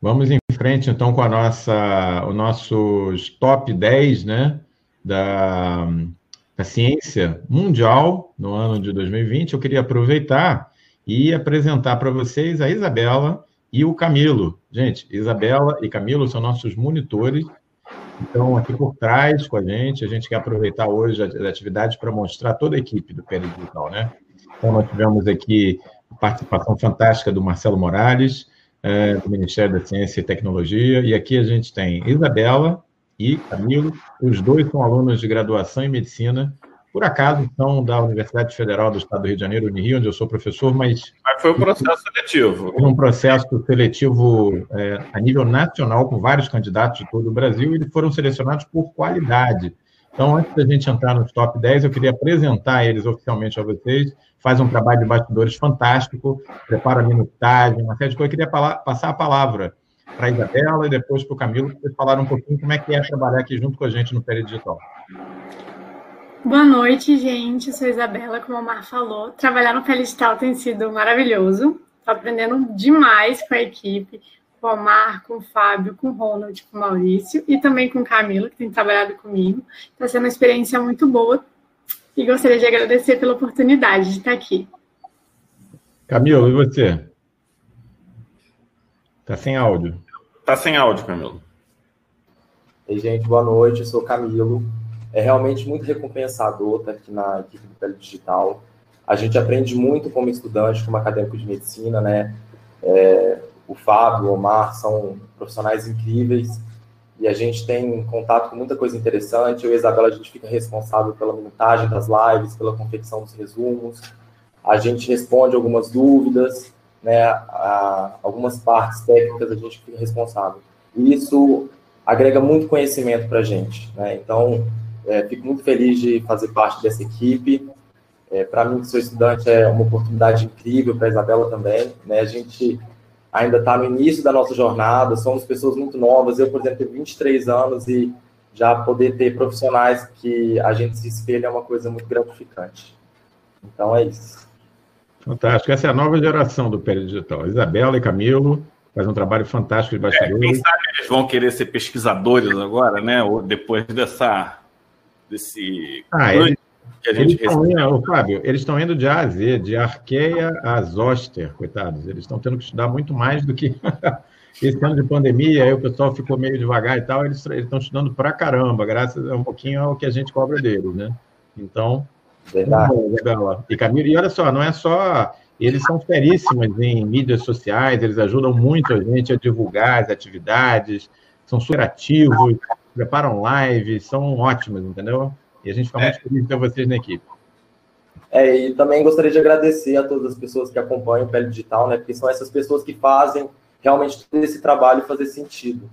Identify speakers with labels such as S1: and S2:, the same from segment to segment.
S1: Vamos em frente, então, com a nossa, os nossos top 10 né, da, da ciência mundial no ano de 2020. Eu queria aproveitar e apresentar para vocês a Isabela e o Camilo. Gente, Isabela e Camilo são nossos monitores, então aqui por trás com a gente. A gente quer aproveitar hoje as atividades para mostrar toda a equipe do PL Digital, né? Então, nós tivemos aqui a participação fantástica do Marcelo Morales, é, do Ministério da Ciência e Tecnologia. E aqui a gente tem Isabela e Camilo, os dois são alunos de graduação em medicina. Por acaso são da Universidade Federal do Estado do Rio de Janeiro, Unirio, onde eu sou professor, mas.
S2: Mas foi um processo seletivo.
S1: Foi um processo seletivo é, a nível nacional, com vários candidatos de todo o Brasil, e eles foram selecionados por qualidade. Então, antes da gente entrar nos top 10, eu queria apresentar eles oficialmente a vocês faz um trabalho de bastidores fantástico, prepara a minutagem, uma série de coisas. Eu queria passar a palavra para a Isabela e depois para o Camilo, para vocês falarem um pouquinho como é que é trabalhar aqui junto com a gente no Pele Digital.
S3: Boa noite, gente. Eu sou a Isabela, como o Mar falou. Trabalhar no Pele Digital tem sido maravilhoso. Estou aprendendo demais com a equipe, com o Mar, com o Fábio, com o Ronald, com o Maurício e também com o Camilo, que tem trabalhado comigo. Está sendo uma experiência muito boa e gostaria de agradecer pela oportunidade de estar aqui.
S1: Camilo, e você? Está sem áudio.
S2: Está sem áudio, Camilo.
S4: Ei, gente, boa noite. Eu sou Camilo. É realmente muito recompensador estar aqui na equipe do Pele Digital. A gente aprende muito como estudante, como acadêmico de medicina, né? É, o Fábio, o Omar são profissionais incríveis e a gente tem contato com muita coisa interessante. Eu e a Isabela, a gente fica responsável pela montagem das lives, pela confecção dos resumos. A gente responde algumas dúvidas, né? A, algumas partes técnicas a gente fica responsável. E isso agrega muito conhecimento para a gente, né? Então, é, fico muito feliz de fazer parte dessa equipe. É, para mim, que sou estudante, é uma oportunidade incrível, para a Isabela também. Né? A gente ainda está no início da nossa jornada, somos pessoas muito novas. Eu, por exemplo, tenho 23 anos e já poder ter profissionais que a gente se espelha é uma coisa muito gratificante. Então é isso.
S1: Fantástico. Essa é a nova geração do Pele Digital. Isabela e Camilo fazem um trabalho fantástico de bastidores. É,
S2: quem sabe eles vão querer ser pesquisadores agora, né? Ou depois dessa desse
S1: ah, eles, que a gente eles recebe. Indo, Fábio, eles estão indo de A a Z, de Arqueia a Zoster, coitados. Eles estão tendo que estudar muito mais do que esse ano de pandemia, aí o pessoal ficou meio devagar e tal, eles, estão estudando pra caramba, graças a um pouquinho ao que a gente cobra deles, né? Então, Verdade. E Camilo, e olha só, não é só eles são feríssimos em mídias sociais, eles ajudam muito a gente a divulgar as atividades, são super ativos, preparam lives, são ótimos, entendeu? E a gente fica é. muito feliz de ter vocês na equipe.
S4: É, e também gostaria de agradecer a todas as pessoas que acompanham o Pele Digital, né? Porque são essas pessoas que fazem realmente todo esse trabalho fazer sentido.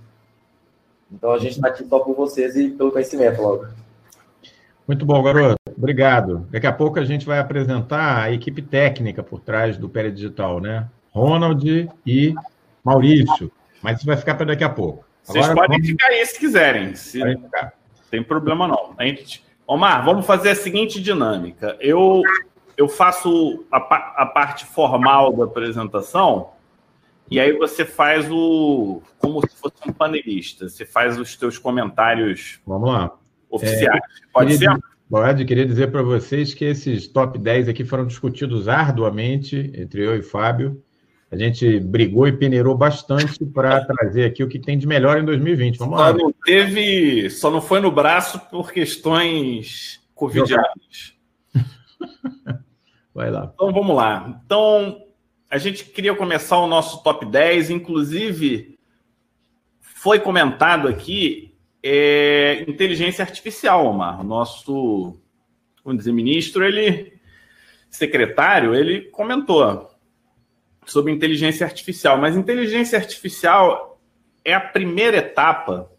S4: Então a gente está aqui só por vocês e pelo conhecimento logo.
S1: Muito bom, garoto. Obrigado. Daqui a pouco a gente vai apresentar a equipe técnica por trás do Pele Digital, né? Ronald e Maurício. Mas isso vai ficar para daqui a pouco.
S2: Vocês Agora, podem vamos... ficar aí se quiserem. Se... Tem problema não. A gente Omar, vamos fazer a seguinte dinâmica. Eu, eu faço a, a parte formal da apresentação e aí você faz o. como se fosse um panelista. Você faz os teus comentários
S1: Vamos lá.
S2: oficiais. É, Pode
S1: queria,
S2: ser?
S1: Pode, queria dizer para vocês que esses top 10 aqui foram discutidos arduamente entre eu e Fábio. A gente brigou e peneirou bastante para trazer aqui o que tem de melhor em 2020. Vamos lá.
S2: Só não teve, só não foi no braço por questões covidianas.
S1: Vai lá.
S2: Então vamos lá. Então a gente queria começar o nosso top 10, inclusive foi comentado aqui é, inteligência artificial, Omar. O nosso, vamos dizer, ministro, ele secretário, ele comentou sobre inteligência artificial, mas inteligência artificial é a primeira etapa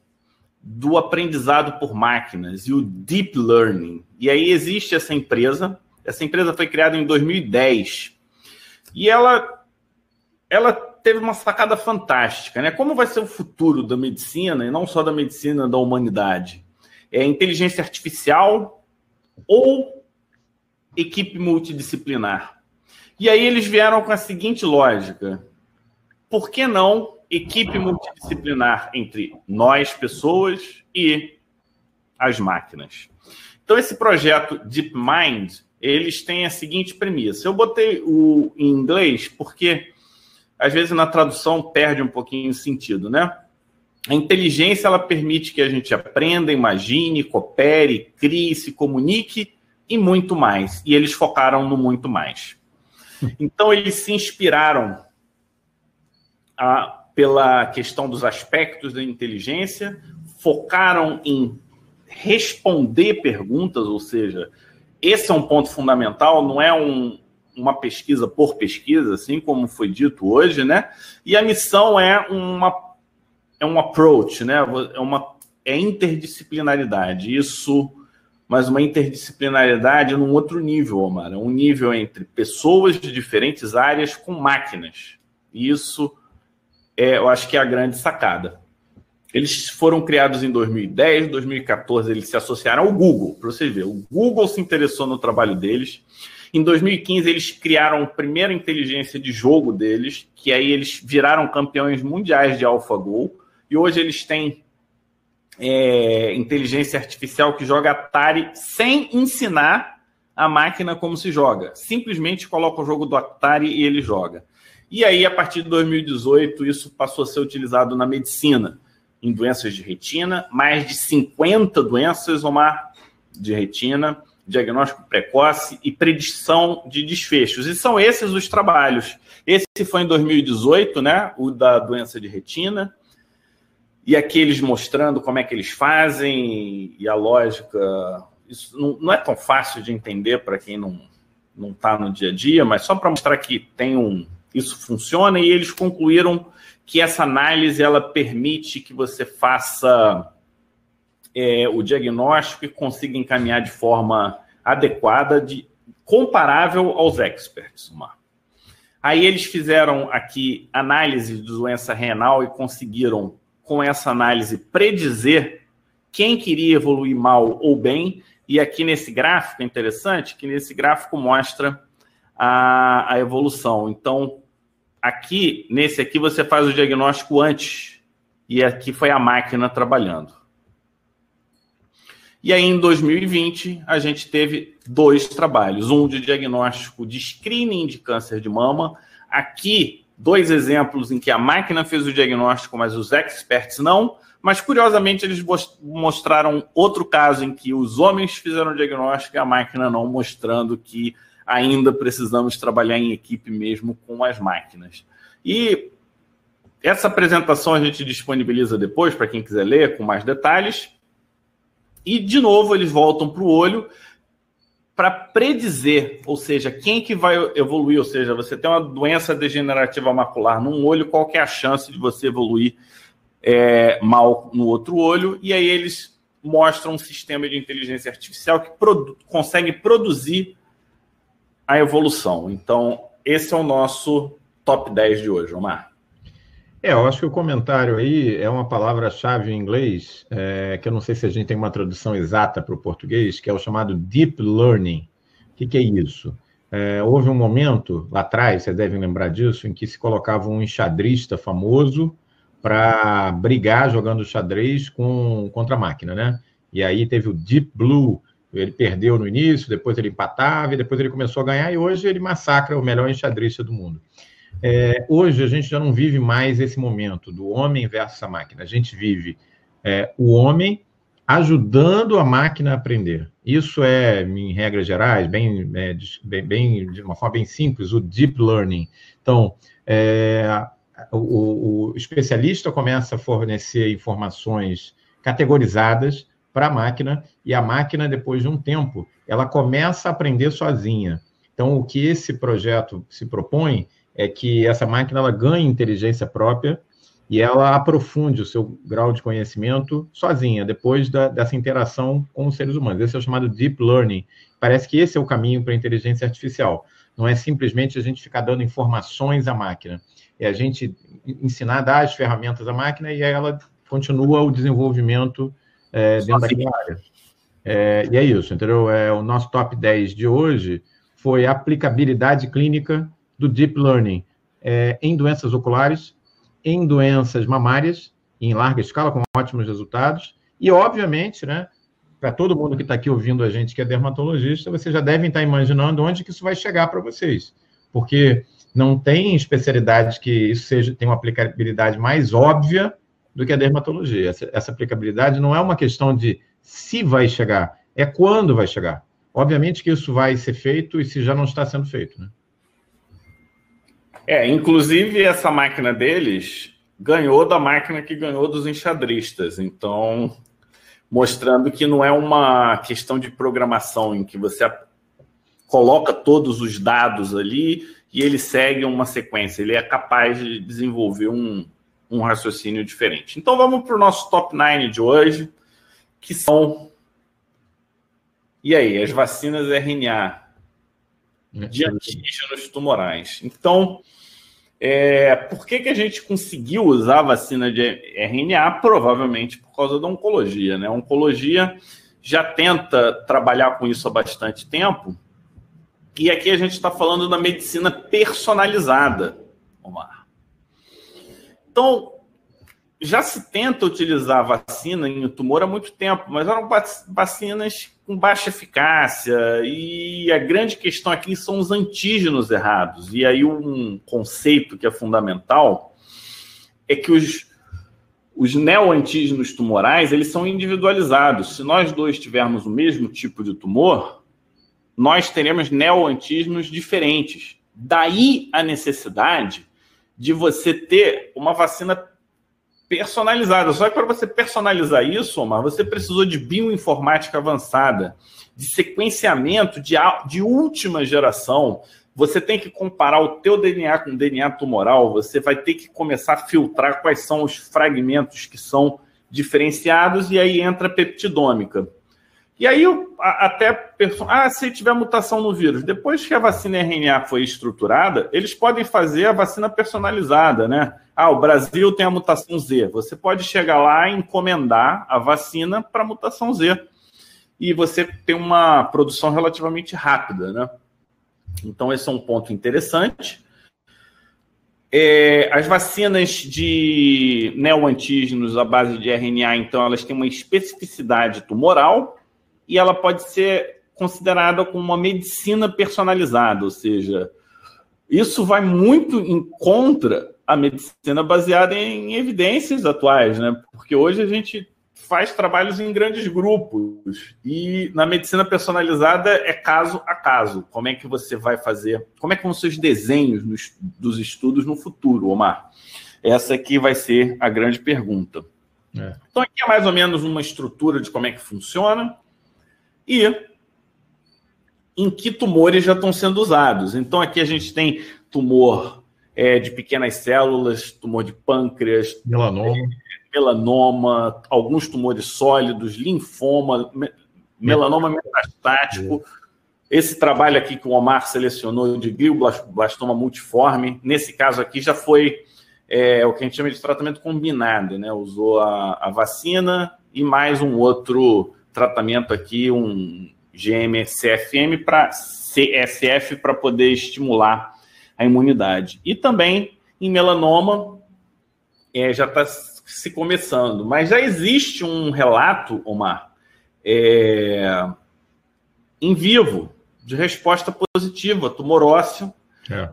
S2: do aprendizado por máquinas e o deep learning. E aí existe essa empresa. Essa empresa foi criada em 2010 e ela ela teve uma sacada fantástica, né? Como vai ser o futuro da medicina e não só da medicina da humanidade? É inteligência artificial ou equipe multidisciplinar? E aí eles vieram com a seguinte lógica: por que não equipe multidisciplinar entre nós, pessoas, e as máquinas. Então, esse projeto DeepMind, eles têm a seguinte premissa. Eu botei o em inglês porque, às vezes, na tradução perde um pouquinho o sentido, né? A inteligência, ela permite que a gente aprenda, imagine, coopere, crie, se comunique e muito mais. E eles focaram no muito mais. Então, eles se inspiraram a, pela questão dos aspectos da inteligência, focaram em responder perguntas, ou seja, esse é um ponto fundamental, não é um, uma pesquisa por pesquisa, assim como foi dito hoje, né? E a missão é uma é um approach, né? É uma é interdisciplinaridade. Isso mas uma interdisciplinaridade num outro nível, Omar. É um nível entre pessoas de diferentes áreas com máquinas. E isso é, eu acho que é a grande sacada. Eles foram criados em 2010, 2014 eles se associaram ao Google, para você ver. O Google se interessou no trabalho deles. Em 2015 eles criaram a primeira inteligência de jogo deles, que aí eles viraram campeões mundiais de AlphaGo. E hoje eles têm é, inteligência artificial que joga Atari sem ensinar a máquina como se joga. Simplesmente coloca o jogo do Atari e ele joga. E aí, a partir de 2018, isso passou a ser utilizado na medicina, em doenças de retina, mais de 50 doenças, Omar, de retina, diagnóstico precoce e predição de desfechos. E são esses os trabalhos. Esse foi em 2018, né? O da doença de retina e aqueles mostrando como é que eles fazem e a lógica. Isso não, não é tão fácil de entender para quem não não está no dia a dia, mas só para mostrar que tem um isso funciona e eles concluíram que essa análise ela permite que você faça é, o diagnóstico e consiga encaminhar de forma adequada, de comparável aos experts. Marco. Aí eles fizeram aqui análise de doença renal e conseguiram com essa análise, predizer quem queria evoluir mal ou bem. E aqui nesse gráfico, é interessante que nesse gráfico mostra a, a evolução. Então, aqui, nesse aqui, você faz o diagnóstico antes. E aqui foi a máquina trabalhando. E aí, em 2020, a gente teve dois trabalhos: um de diagnóstico de screening de câncer de mama. Aqui, dois exemplos em que a máquina fez o diagnóstico, mas os experts não. Mas, curiosamente, eles mostraram outro caso em que os homens fizeram o diagnóstico e a máquina não, mostrando que ainda precisamos trabalhar em equipe mesmo com as máquinas. E essa apresentação a gente disponibiliza depois para quem quiser ler com mais detalhes. E, de novo, eles voltam para o olho para predizer, ou seja, quem que vai evoluir, ou seja, você tem uma doença degenerativa macular num olho, qual é a chance de você evoluir é, mal no outro olho? E aí eles mostram um sistema de inteligência artificial que produ consegue produzir a evolução. Então, esse é o nosso top 10 de hoje, Omar.
S1: É, eu acho que o comentário aí é uma palavra-chave em inglês, é, que eu não sei se a gente tem uma tradução exata para o português, que é o chamado deep learning. O que, que é isso? É, houve um momento lá atrás, vocês devem lembrar disso, em que se colocava um enxadrista famoso para brigar jogando xadrez com, contra a máquina, né? E aí teve o Deep Blue, ele perdeu no início, depois ele empatava, e depois ele começou a ganhar, e hoje ele massacra o melhor enxadrista do mundo. É, hoje a gente já não vive mais esse momento do homem versus a máquina. A gente vive é, o homem ajudando a máquina a aprender. Isso é, em regras gerais, bem, é, bem, bem, de uma forma bem simples, o deep learning. Então, é, o, o, especialista começa a fornecer informações categorizadas para a máquina e a máquina, depois de um tempo, ela começa a aprender sozinha. Então, o que esse projeto se propõe é que essa máquina ela ganhe inteligência própria e ela aprofunde o seu grau de conhecimento sozinha, depois da, dessa interação com os seres humanos. Esse é o chamado deep learning. Parece que esse é o caminho para a inteligência artificial. Não é simplesmente a gente ficar dando informações à máquina, é a gente ensinar, dar as ferramentas à máquina e ela continua o desenvolvimento é, dentro daquela área. É, e é isso, entendeu? É, o nosso top 10 de hoje foi aplicabilidade clínica do Deep Learning é, em doenças oculares, em doenças mamárias, em larga escala, com ótimos resultados. E, obviamente, né, para todo mundo que está aqui ouvindo a gente que é dermatologista, vocês já devem estar imaginando onde que isso vai chegar para vocês. Porque não tem especialidade que isso seja tem uma aplicabilidade mais óbvia do que a dermatologia. Essa, essa aplicabilidade não é uma questão de se vai chegar, é quando vai chegar. Obviamente que isso vai ser feito e se já não está sendo feito, né?
S2: É, inclusive essa máquina deles ganhou da máquina que ganhou dos enxadristas. Então, mostrando que não é uma questão de programação em que você coloca todos os dados ali e ele segue uma sequência. Ele é capaz de desenvolver um, um raciocínio diferente. Então, vamos para o nosso top 9 de hoje, que são. E aí, as vacinas RNA de antígenos tumorais. Então, é, por que, que a gente conseguiu usar a vacina de RNA? Provavelmente por causa da oncologia. Né? A oncologia já tenta trabalhar com isso há bastante tempo. E aqui a gente está falando da medicina personalizada, Omar. Então, já se tenta utilizar a vacina em tumor há muito tempo, mas eram vacinas com baixa eficácia, e a grande questão aqui são os antígenos errados. E aí um conceito que é fundamental é que os, os neoantígenos tumorais, eles são individualizados. Se nós dois tivermos o mesmo tipo de tumor, nós teremos neoantígenos diferentes. Daí a necessidade de você ter uma vacina personalizada. Só que para você personalizar isso, Omar, você precisou de bioinformática avançada, de sequenciamento de, de última geração. Você tem que comparar o teu DNA com o DNA tumoral, você vai ter que começar a filtrar quais são os fragmentos que são diferenciados e aí entra a peptidômica. E aí, até, ah, se tiver mutação no vírus, depois que a vacina RNA foi estruturada, eles podem fazer a vacina personalizada, né? Ah, o Brasil tem a mutação Z. Você pode chegar lá e encomendar a vacina para a mutação Z. E você tem uma produção relativamente rápida, né? Então, esse é um ponto interessante. É, as vacinas de neoantígenos à base de RNA, então, elas têm uma especificidade tumoral, e ela pode ser considerada como uma medicina personalizada, ou seja, isso vai muito em contra a medicina baseada em evidências atuais, né? Porque hoje a gente faz trabalhos em grandes grupos e na medicina personalizada é caso a caso. Como é que você vai fazer? Como é que vão ser os desenhos nos, dos estudos no futuro, Omar? Essa aqui vai ser a grande pergunta. É. Então aqui é mais ou menos uma estrutura de como é que funciona e em que tumores já estão sendo usados. Então, aqui a gente tem tumor é, de pequenas células, tumor de pâncreas,
S1: melanoma,
S2: melanoma alguns tumores sólidos, linfoma, me, melanoma metastático. Esse trabalho aqui que o Omar selecionou de glioblastoma multiforme, nesse caso aqui já foi é, o que a gente chama de tratamento combinado, né? Usou a, a vacina e mais um outro tratamento aqui, um GM-CFM para CSF para poder estimular a imunidade. E também em melanoma é, já está se começando, mas já existe um relato, Omar, é, em vivo de resposta positiva, tumor ósseo. É.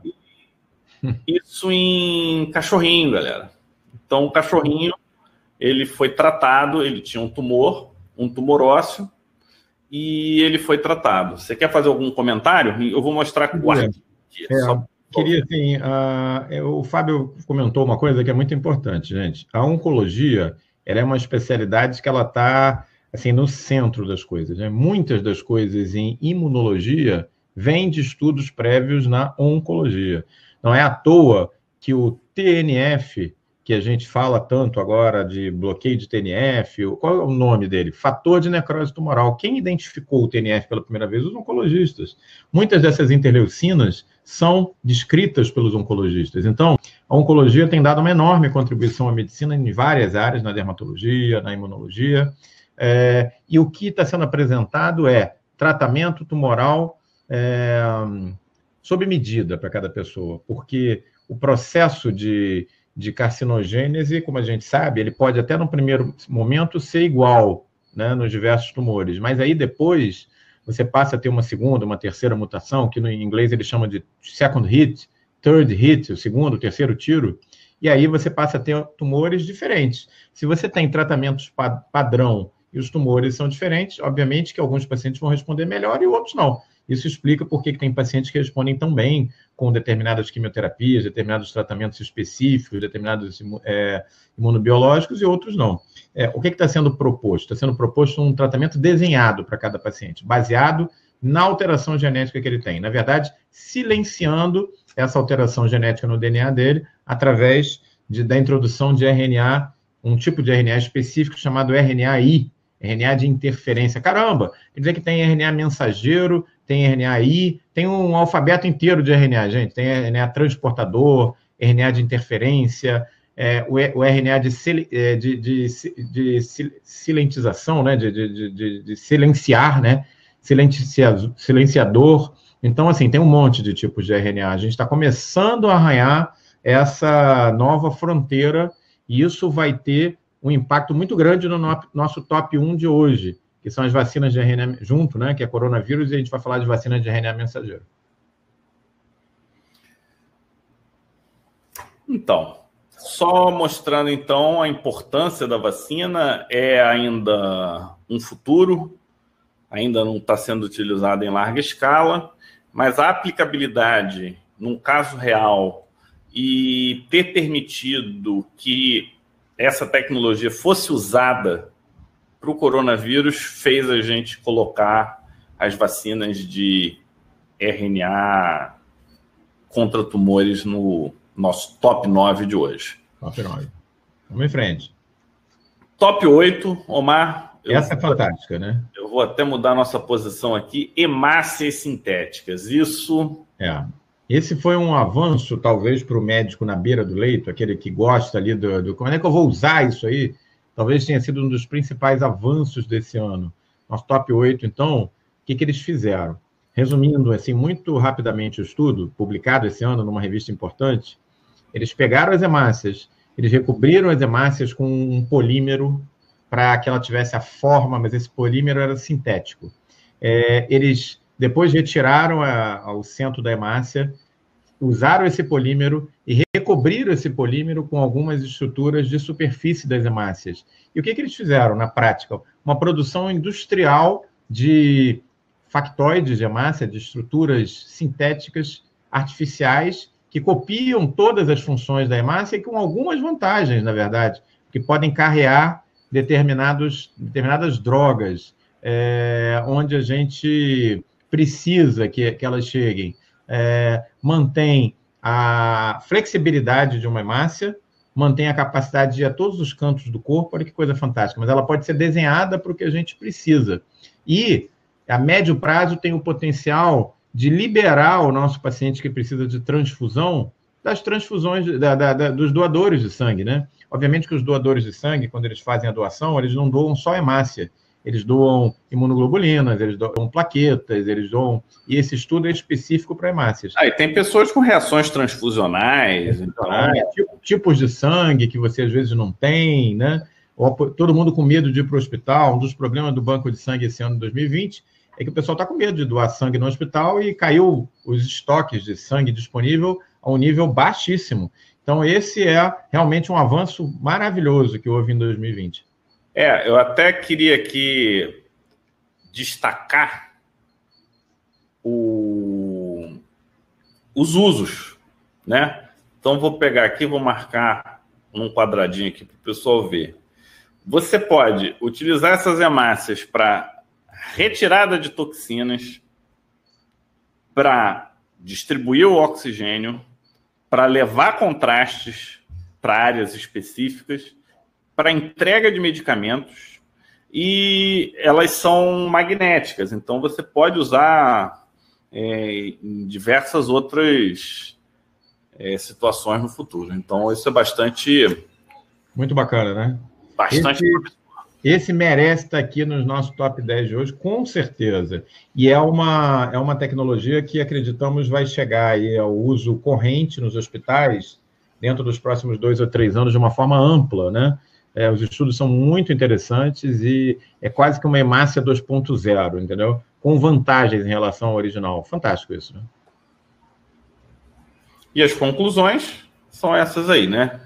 S2: Isso em cachorrinho, galera. Então, o cachorrinho ele foi tratado, ele tinha um tumor, um tumor ósseo e ele foi tratado. Você quer fazer algum comentário? Eu vou mostrar com o.
S1: É, só... Queria, assim, uh, o Fábio comentou uma coisa que é muito importante, gente. A oncologia, ela é uma especialidade que ela está, assim, no centro das coisas. Né? Muitas das coisas em imunologia vêm de estudos prévios na oncologia. Não é à toa que o TNF, que a gente fala tanto agora de bloqueio de TNF, qual é o nome dele? Fator de necrose tumoral. Quem identificou o TNF pela primeira vez? Os oncologistas. Muitas dessas interleucinas são descritas pelos oncologistas. Então, a oncologia tem dado uma enorme contribuição à medicina em várias áreas, na dermatologia, na imunologia. É, e o que está sendo apresentado é tratamento tumoral é, sob medida para cada pessoa, porque o processo de de carcinogênese, como a gente sabe, ele pode até no primeiro momento ser igual né, nos diversos tumores, mas aí depois você passa a ter uma segunda, uma terceira mutação, que no inglês ele chama de second hit, third hit, o segundo, o terceiro tiro, e aí você passa a ter tumores diferentes. Se você tem tratamentos padrão e os tumores são diferentes, obviamente que alguns pacientes vão responder melhor e outros não. Isso explica por que tem pacientes que respondem tão bem com determinadas quimioterapias, determinados tratamentos específicos, determinados é, imunobiológicos e outros não. É, o que está sendo proposto? Está sendo proposto um tratamento desenhado para cada paciente, baseado na alteração genética que ele tem. Na verdade, silenciando essa alteração genética no DNA dele através de, da introdução de RNA, um tipo de RNA específico chamado RNA-I, RNA de interferência. Caramba, quer dizer que tem RNA mensageiro, tem RNA-I, tem um alfabeto inteiro de RNA, gente. Tem RNA transportador, RNA de interferência, é, o, o, RNA de, é, de, de, de, silentização, né? De, silenciar, né? silenciador. Então, assim, tem um monte de tipos de RNA. A gente está começando a arranhar essa nova fronteira e isso vai ter um impacto muito grande no nosso top 1 de hoje, que são as vacinas de RNA junto, né, que é coronavírus, e a gente vai falar de vacinas de RNA mensageiro.
S2: Então, só mostrando então a importância da vacina, é ainda um futuro, ainda não está sendo utilizado em larga escala, mas a aplicabilidade num caso real e ter permitido que essa tecnologia fosse usada para o coronavírus fez a gente colocar as vacinas de RNA contra tumores no nosso top 9 de hoje.
S1: Top 9. Vamos em frente.
S2: Top 8, Omar.
S1: Essa é fantástica, né?
S2: Eu vou até mudar a nossa posição aqui. Hemácias sintéticas. Isso.
S1: É. Esse foi um avanço, talvez, para o médico na beira do leito, aquele que gosta ali do, do. Como é que eu vou usar isso aí? Talvez tenha sido um dos principais avanços desse ano. Nosso top 8, então, o que, que eles fizeram? Resumindo, assim, muito rapidamente o estudo, publicado esse ano numa revista importante, eles pegaram as hemácias, eles recobriram as hemácias com um polímero para que ela tivesse a forma, mas esse polímero era sintético. É, eles depois retiraram a, centro da hemácia, usaram esse polímero e recobriram esse polímero com algumas estruturas de superfície das hemácias. E o que, que eles fizeram na prática? Uma produção industrial de factoides de hemácia, de estruturas sintéticas artificiais que copiam todas as funções da hemácia e com algumas vantagens, na verdade, que podem carrear determinados, determinadas drogas, é, onde a gente precisa que, que elas cheguem. É, mantém a flexibilidade de uma hemácia, mantém a capacidade de ir a todos os cantos do corpo, olha que coisa fantástica, mas ela pode ser desenhada para o que a gente precisa. E, a médio prazo, tem o potencial de liberar o nosso paciente que precisa de transfusão das transfusões da, da, da, dos doadores de sangue, né? Obviamente que os doadores de sangue, quando eles fazem a doação, eles não doam só hemácia, eles doam imunoglobulinas, eles doam plaquetas, eles doam. E esse estudo é específico para hemácias.
S2: Ah, e tem pessoas com reações transfusionais, então...
S1: tipos de sangue que você às vezes não tem, né? Todo mundo com medo de ir para o hospital. Um dos problemas do banco de sangue esse ano de 2020 é que o pessoal está com medo de doar sangue no hospital e caiu os estoques de sangue disponível a um nível baixíssimo. Então, esse é realmente um avanço maravilhoso que houve em 2020.
S2: É, eu até queria aqui destacar o, os usos, né? Então vou pegar aqui, vou marcar num quadradinho aqui para o pessoal ver. Você pode utilizar essas hemácias para retirada de toxinas, para distribuir o oxigênio, para levar contrastes para áreas específicas para entrega de medicamentos e elas são magnéticas, então você pode usar é, em diversas outras é, situações no futuro. Então, isso é bastante.
S1: Muito bacana, né?
S2: Bastante.
S1: Esse, esse merece estar aqui nos nossos top 10 de hoje, com certeza. E é uma, é uma tecnologia que acreditamos vai chegar aí ao uso corrente nos hospitais dentro dos próximos dois ou três anos de uma forma ampla, né? É, os estudos são muito interessantes e é quase que uma hemácia 2.0, entendeu? Com vantagens em relação ao original. Fantástico isso, né?
S2: E as conclusões são essas aí, né?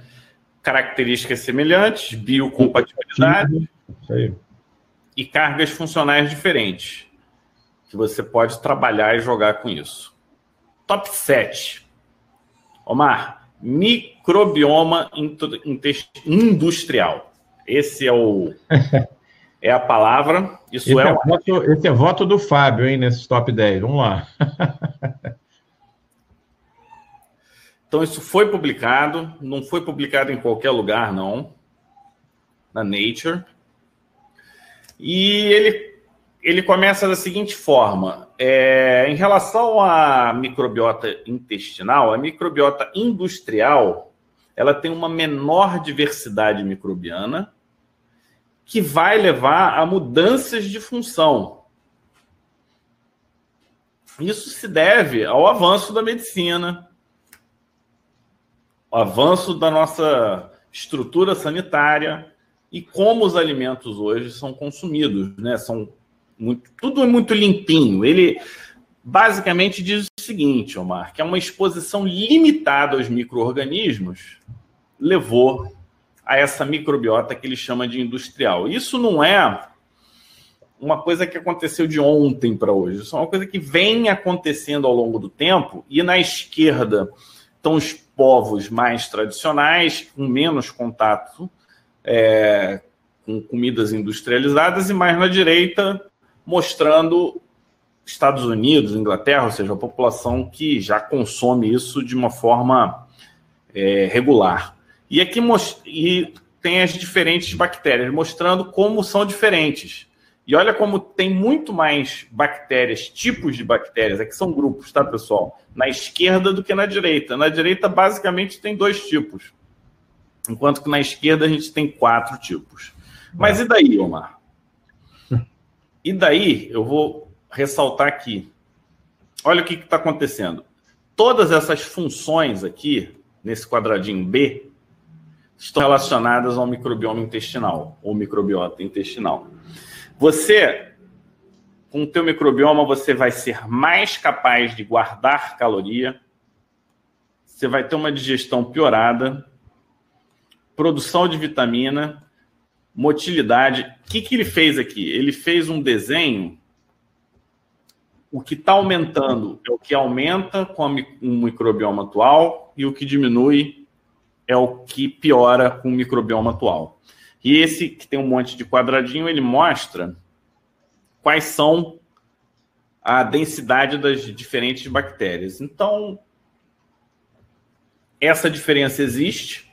S2: Características semelhantes, biocompatibilidade e cargas funcionais diferentes, que você pode trabalhar e jogar com isso. Top 7. Omar, microbioma industrial. Esse é o é a palavra. Isso
S1: esse
S2: é,
S1: é voto, esse é voto do Fábio, hein, nesses top 10. Vamos lá.
S2: Então, isso foi publicado, não foi publicado em qualquer lugar, não, na Nature. E ele, ele começa da seguinte forma: é, em relação à microbiota intestinal, a microbiota industrial ela tem uma menor diversidade microbiana que vai levar a mudanças de função. Isso se deve ao avanço da medicina, o avanço da nossa estrutura sanitária e como os alimentos hoje são consumidos, né? São muito, tudo é muito limpinho. Ele basicamente diz o seguinte, Omar, que é uma exposição limitada aos micro-organismos levou a essa microbiota que ele chama de industrial. Isso não é uma coisa que aconteceu de ontem para hoje, isso é uma coisa que vem acontecendo ao longo do tempo e na esquerda estão os povos mais tradicionais, com menos contato é, com comidas industrializadas, e mais na direita, mostrando Estados Unidos, Inglaterra, ou seja, a população que já consome isso de uma forma é, regular. E aqui e tem as diferentes bactérias, mostrando como são diferentes. E olha como tem muito mais bactérias, tipos de bactérias, aqui são grupos, tá, pessoal? Na esquerda do que na direita. Na direita, basicamente, tem dois tipos. Enquanto que na esquerda a gente tem quatro tipos. Mas e daí, Omar? E daí, eu vou ressaltar aqui. Olha o que está acontecendo. Todas essas funções aqui, nesse quadradinho B, estão relacionadas ao microbioma intestinal, ou microbiota intestinal. Você, com o teu microbioma, você vai ser mais capaz de guardar caloria, você vai ter uma digestão piorada, produção de vitamina, motilidade. O que, que ele fez aqui? Ele fez um desenho. O que está aumentando é o que aumenta com o microbioma atual e o que diminui é o que piora com o microbioma atual. E esse que tem um monte de quadradinho, ele mostra quais são a densidade das diferentes bactérias. Então, essa diferença existe.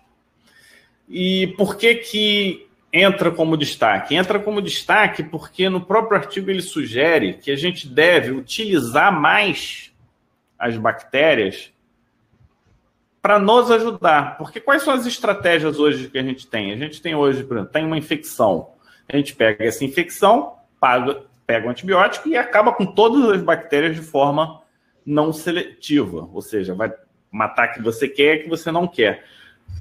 S2: E por que que entra como destaque? Entra como destaque porque no próprio artigo ele sugere que a gente deve utilizar mais as bactérias para nos ajudar. Porque quais são as estratégias hoje que a gente tem? A gente tem hoje, por exemplo, tem uma infecção. A gente pega essa infecção, paga, pega um antibiótico e acaba com todas as bactérias de forma não seletiva. Ou seja, vai matar que você quer que você não quer.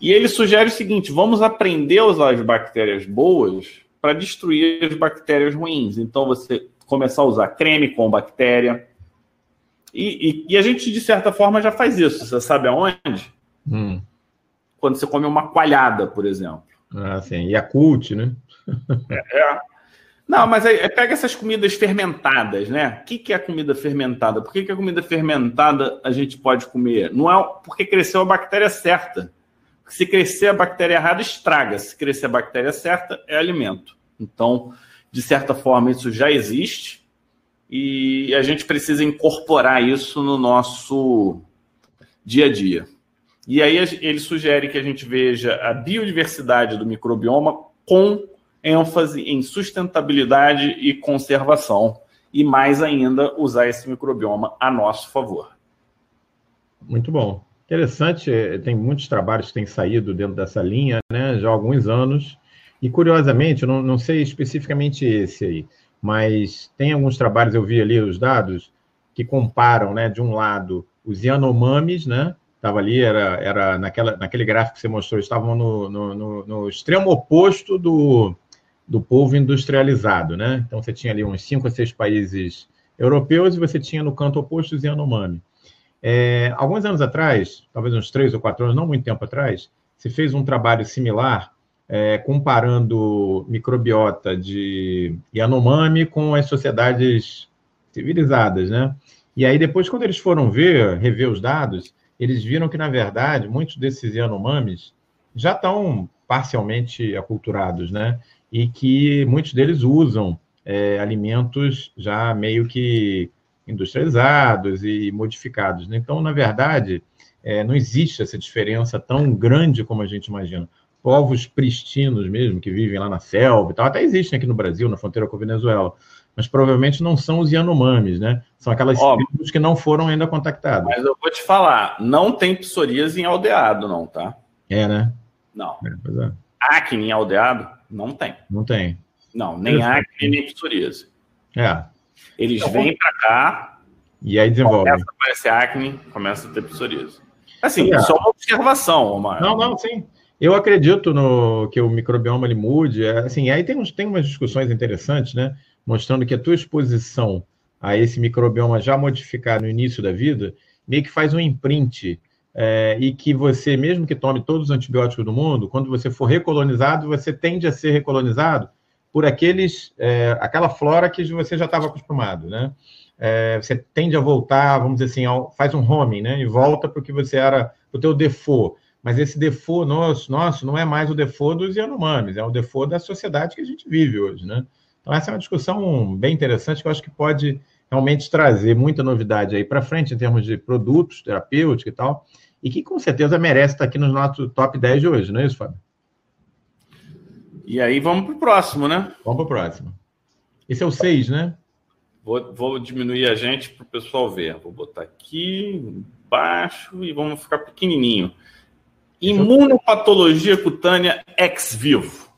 S2: E ele sugere o seguinte: vamos aprender a usar as bactérias boas para destruir as bactérias ruins. Então, você começar a usar creme com bactéria. E, e, e a gente, de certa forma, já faz isso. Você sabe aonde? Hum. Quando você come uma coalhada, por exemplo.
S1: Ah, sim. Yakult, né?
S2: é, é. Não, mas aí, pega essas comidas fermentadas, né? O que, que é comida fermentada? Por que, que a comida fermentada a gente pode comer? Não é porque cresceu a bactéria certa. Se crescer a bactéria errada, estraga. Se crescer a bactéria certa, é alimento. Então, de certa forma, isso já existe e a gente precisa incorporar isso no nosso dia a dia. E aí ele sugere que a gente veja a biodiversidade do microbioma com ênfase em sustentabilidade e conservação, e mais ainda usar esse microbioma a nosso favor.
S1: Muito bom. Interessante, eh, tem muitos trabalhos que têm saído dentro dessa linha, né, já há alguns anos, e curiosamente, não, não sei especificamente esse aí, mas tem alguns trabalhos, eu vi ali os dados, que comparam, né, de um lado, os Yanomamis, né, estava ali, era, era naquela, naquele gráfico que você mostrou, estavam no, no, no, no extremo oposto do, do povo industrializado, né? Então você tinha ali uns cinco a seis países europeus e você tinha no canto oposto os Yanomami. É, alguns anos atrás, talvez uns três ou quatro anos, não muito tempo atrás, se fez um trabalho similar é, comparando microbiota de Yanomami com as sociedades civilizadas, né? E aí depois, quando eles foram ver, rever os dados, eles viram que, na verdade, muitos desses Yanomamis já estão parcialmente aculturados, né? E que muitos deles usam é, alimentos já meio que industrializados e modificados. Né? Então, na verdade, é, não existe essa diferença tão grande como a gente imagina. Povos pristinos mesmo, que vivem lá na selva e tal, até existem aqui no Brasil, na fronteira com a Venezuela, mas provavelmente não são os Yanomamis, né? São aquelas tribos que não foram ainda contactadas.
S2: Mas eu vou te falar, não tem psoríase em aldeado, não, tá?
S1: É, né?
S2: Não. É, é. Acne em aldeado? Não tem.
S1: Não tem.
S2: Não, nem acne, nem psoríase.
S1: É.
S2: Eles então, vêm para cá.
S1: E aí desenvolve.
S2: Começa a aparecer acne, começa a ter psoríase. Assim, é. só uma observação, Omar.
S1: Não, não, sim. Eu acredito no que o microbioma ele mude. É, assim, aí tem, uns, tem umas discussões interessantes, né? Mostrando que a tua exposição a esse microbioma já modificado no início da vida meio que faz um imprint é, e que você, mesmo que tome todos os antibióticos do mundo, quando você for recolonizado, você tende a ser recolonizado por aqueles, é, aquela flora que você já estava acostumado, né? É, você tende a voltar, vamos dizer assim, ao, faz um homing, né? E volta para o que você era, o teu default. Mas esse default nosso, nosso não é mais o default dos Yanomamis, é o default da sociedade que a gente vive hoje, né? Então essa é uma discussão bem interessante que eu acho que pode realmente trazer muita novidade aí para frente em termos de produtos terapêuticos e tal, e que com certeza merece estar aqui no nosso top 10 de hoje, não é isso, Fábio?
S2: E aí vamos para o próximo, né?
S1: Vamos para o próximo. Esse é o 6, né?
S2: Vou, vou diminuir a gente para o pessoal ver. Vou botar aqui embaixo e vamos ficar pequenininho. Imunopatologia cutânea ex vivo.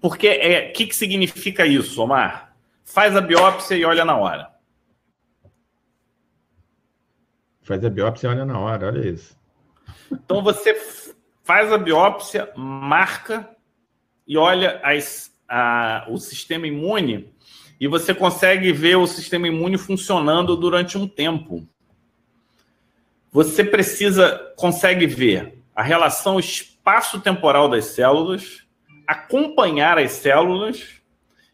S2: Porque é, o que, que significa isso, Omar? Faz a biópsia e olha na hora.
S1: Faz a biópsia e olha na hora, olha isso.
S2: Então você faz a biópsia, marca e olha as, a, o sistema imune e você consegue ver o sistema imune funcionando durante um tempo. Você precisa, consegue ver a relação espaço-temporal das células, acompanhar as células